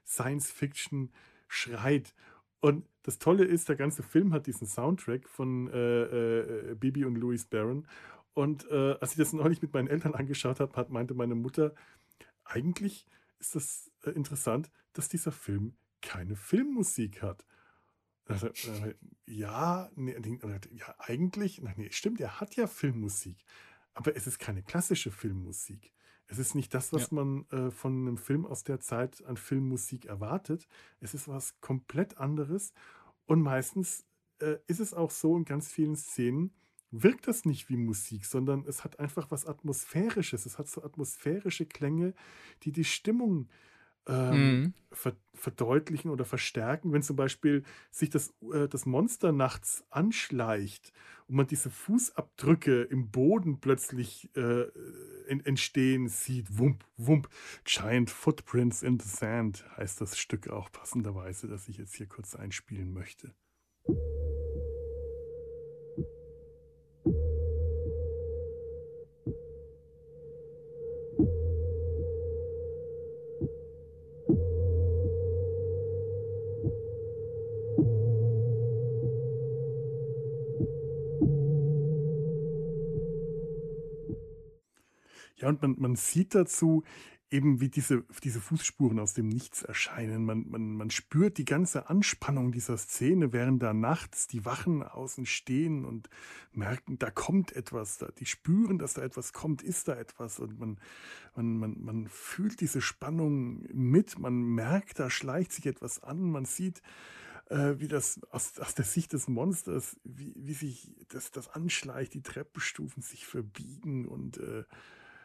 Science Fiction schreit. Und das Tolle ist, der ganze Film hat diesen Soundtrack von äh, äh, Bibi und Louis Barron. Und äh, als ich das neulich mit meinen Eltern angeschaut habe, hat, meinte meine Mutter, eigentlich ist das äh, interessant, dass dieser Film keine Filmmusik hat. Also, ja, nee, ja, eigentlich, nee, stimmt, er hat ja Filmmusik, aber es ist keine klassische Filmmusik. Es ist nicht das, was ja. man äh, von einem Film aus der Zeit an Filmmusik erwartet. Es ist was komplett anderes. Und meistens äh, ist es auch so in ganz vielen Szenen, wirkt das nicht wie Musik, sondern es hat einfach was Atmosphärisches. Es hat so atmosphärische Klänge, die die Stimmung ähm, mhm. ver verdeutlichen oder verstärken. Wenn zum Beispiel sich das, äh, das Monster nachts anschleicht und man diese Fußabdrücke im Boden plötzlich äh, entstehen sieht. Wump, wump. Giant Footprints in the Sand heißt das Stück auch passenderweise, das ich jetzt hier kurz einspielen möchte. Ja, und man, man sieht dazu eben, wie diese, diese Fußspuren aus dem Nichts erscheinen. Man, man, man spürt die ganze Anspannung dieser Szene, während da nachts die Wachen außen stehen und merken, da kommt etwas. Da, die spüren, dass da etwas kommt, ist da etwas. Und man, man, man, man fühlt diese Spannung mit, man merkt, da schleicht sich etwas an, man sieht, äh, wie das aus, aus der Sicht des Monsters, wie, wie sich das, das anschleicht, die Treppenstufen sich verbiegen und äh,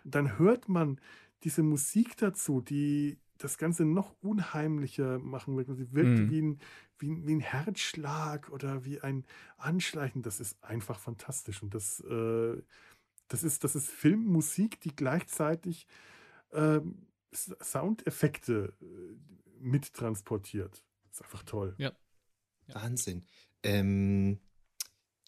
dann hört man diese Musik dazu, die das Ganze noch unheimlicher machen wird. Sie wirkt mhm. wie, ein, wie, wie, ein Herzschlag oder wie ein Anschleichen. Das ist einfach fantastisch. Und das, äh, Das ist, das ist Filmmusik, die gleichzeitig ähm, Soundeffekte äh, mittransportiert. Ist einfach toll. Ja. Wahnsinn. Ähm,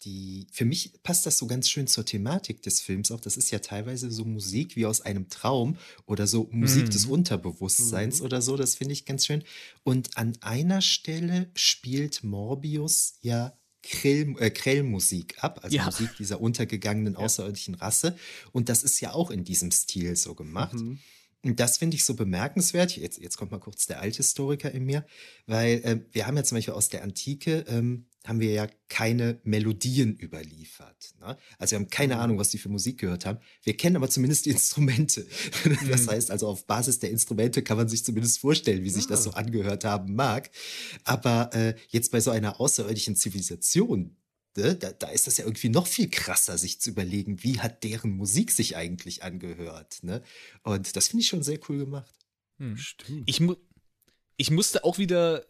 die, für mich passt das so ganz schön zur Thematik des Films auch. Das ist ja teilweise so Musik wie aus einem Traum oder so Musik mhm. des Unterbewusstseins mhm. oder so. Das finde ich ganz schön. Und an einer Stelle spielt Morbius ja Krill, äh, Krellmusik ab, also ja. Musik dieser untergegangenen außerirdischen Rasse. Und das ist ja auch in diesem Stil so gemacht. Mhm. Und das finde ich so bemerkenswert. Jetzt, jetzt kommt mal kurz der alte Historiker in mir, weil äh, wir haben ja zum Beispiel aus der Antike, ähm, haben wir ja keine Melodien überliefert. Ne? Also wir haben keine Ahnung, was die für Musik gehört haben. Wir kennen aber zumindest die Instrumente. Das mhm. heißt also, auf Basis der Instrumente kann man sich zumindest vorstellen, wie sich das so ah. angehört haben mag. Aber äh, jetzt bei so einer außerirdischen Zivilisation, ne, da, da, ist das ja irgendwie noch viel krasser, sich zu überlegen, wie hat deren Musik sich eigentlich angehört. Ne? Und das finde ich schon sehr cool gemacht. Hm. Stimmt. Ich, mu ich musste auch wieder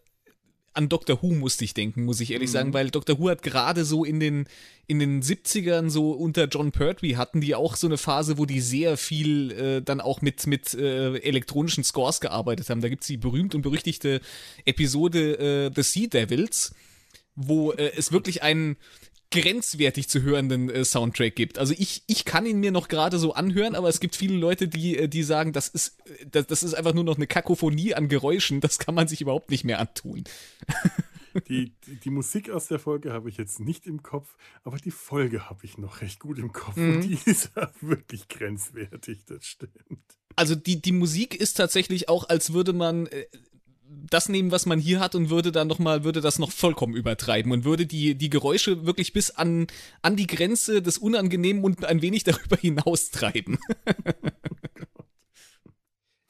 an Doctor Who musste ich denken, muss ich ehrlich mhm. sagen, weil Doctor Who hat gerade so in den, in den 70ern, so unter John Pertwee, hatten die auch so eine Phase, wo die sehr viel äh, dann auch mit, mit äh, elektronischen Scores gearbeitet haben. Da gibt es die berühmt und berüchtigte Episode äh, The Sea Devils, wo äh, es wirklich einen grenzwertig zu hörenden äh, Soundtrack gibt. Also ich, ich kann ihn mir noch gerade so anhören, aber es gibt viele Leute, die, äh, die sagen, das ist, äh, das, das ist einfach nur noch eine Kakophonie an Geräuschen, das kann man sich überhaupt nicht mehr antun. Die, die, die, Musik aus der Folge habe ich jetzt nicht im Kopf, aber die Folge habe ich noch recht gut im Kopf mhm. und die ist wirklich grenzwertig, das stimmt. Also die, die Musik ist tatsächlich auch, als würde man äh, das nehmen, was man hier hat und würde dann noch mal, würde das noch vollkommen übertreiben und würde die, die Geräusche wirklich bis an, an die Grenze des Unangenehmen und ein wenig darüber hinaus treiben.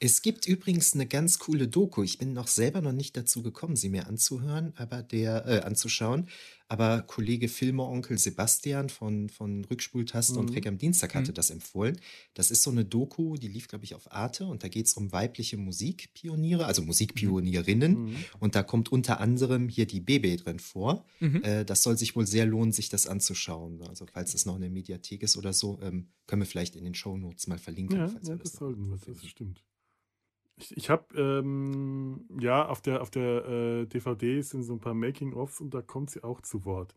Es gibt übrigens eine ganz coole Doku. Ich bin noch selber noch nicht dazu gekommen, sie mir anzuhören, aber der äh, anzuschauen. Aber Kollege Filmer Onkel Sebastian von, von Rückspultaste mhm. und Trick am Dienstag hatte mhm. das empfohlen. Das ist so eine Doku, die lief, glaube ich, auf Arte und da geht es um weibliche Musikpioniere, also Musikpionierinnen. Mhm. Und da kommt unter anderem hier die Bebe drin vor. Mhm. Äh, das soll sich wohl sehr lohnen, sich das anzuschauen. Also falls es noch in der Mediathek ist oder so, ähm, können wir vielleicht in den Show Notes mal verlinken. Ja, ja das, sollten wir, das stimmt. Ich, ich habe, ähm, ja, auf der, auf der äh, DVD sind so ein paar Making-ofs und da kommt sie auch zu Wort.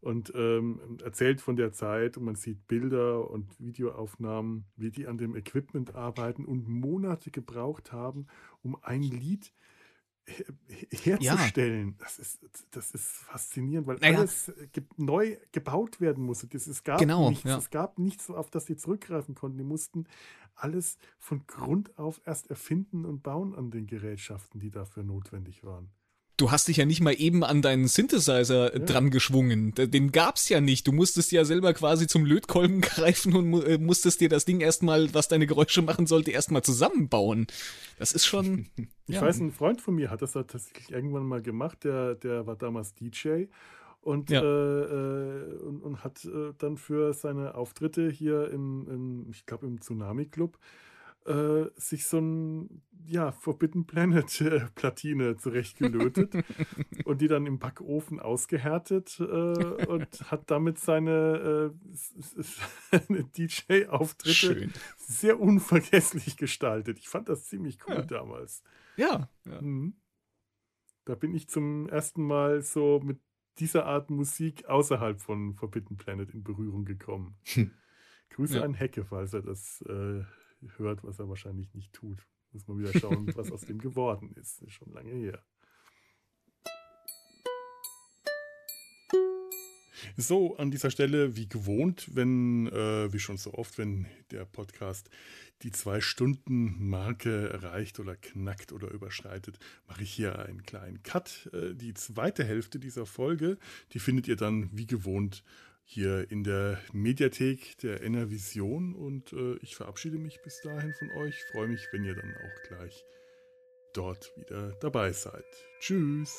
Und ähm, erzählt von der Zeit und man sieht Bilder und Videoaufnahmen, wie die an dem Equipment arbeiten und Monate gebraucht haben, um ein Lied herzustellen. Ja. Das, ist, das ist faszinierend, weil naja. alles ge neu gebaut werden musste. Das, es, gab genau, nichts, ja. es gab nichts, auf das sie zurückgreifen konnten. Die mussten alles von Grund auf erst erfinden und bauen an den Gerätschaften, die dafür notwendig waren. Du hast dich ja nicht mal eben an deinen Synthesizer ja. dran geschwungen. Den gab's ja nicht. Du musstest ja selber quasi zum Lötkolben greifen und äh, musstest dir das Ding erstmal, was deine Geräusche machen sollte, erstmal zusammenbauen. Das ist schon. Ich ja. weiß, ein Freund von mir hat das tatsächlich irgendwann mal gemacht. Der, der war damals DJ und, ja. äh, äh, und, und, hat äh, dann für seine Auftritte hier im, im ich glaube, im Tsunami Club äh, sich so ein ja, Forbidden Planet äh, Platine zurechtgelötet und die dann im Backofen ausgehärtet äh, und hat damit seine, seine DJ-Auftritte sehr unvergesslich gestaltet. Ich fand das ziemlich cool ja. damals. Ja. ja. Mhm. Da bin ich zum ersten Mal so mit dieser Art Musik außerhalb von Forbidden Planet in Berührung gekommen. Hm. Grüße ja. an Hecke, falls er das äh, hört, was er wahrscheinlich nicht tut. Muss man wieder schauen, was aus dem geworden ist. Ist schon lange her. So, an dieser Stelle, wie gewohnt, wenn, äh, wie schon so oft, wenn der Podcast die Zwei-Stunden-Marke erreicht oder knackt oder überschreitet, mache ich hier einen kleinen Cut. Äh, die zweite Hälfte dieser Folge, die findet ihr dann wie gewohnt hier in der Mediathek der Enervision und äh, ich verabschiede mich bis dahin von euch. Freue mich, wenn ihr dann auch gleich dort wieder dabei seid. Tschüss.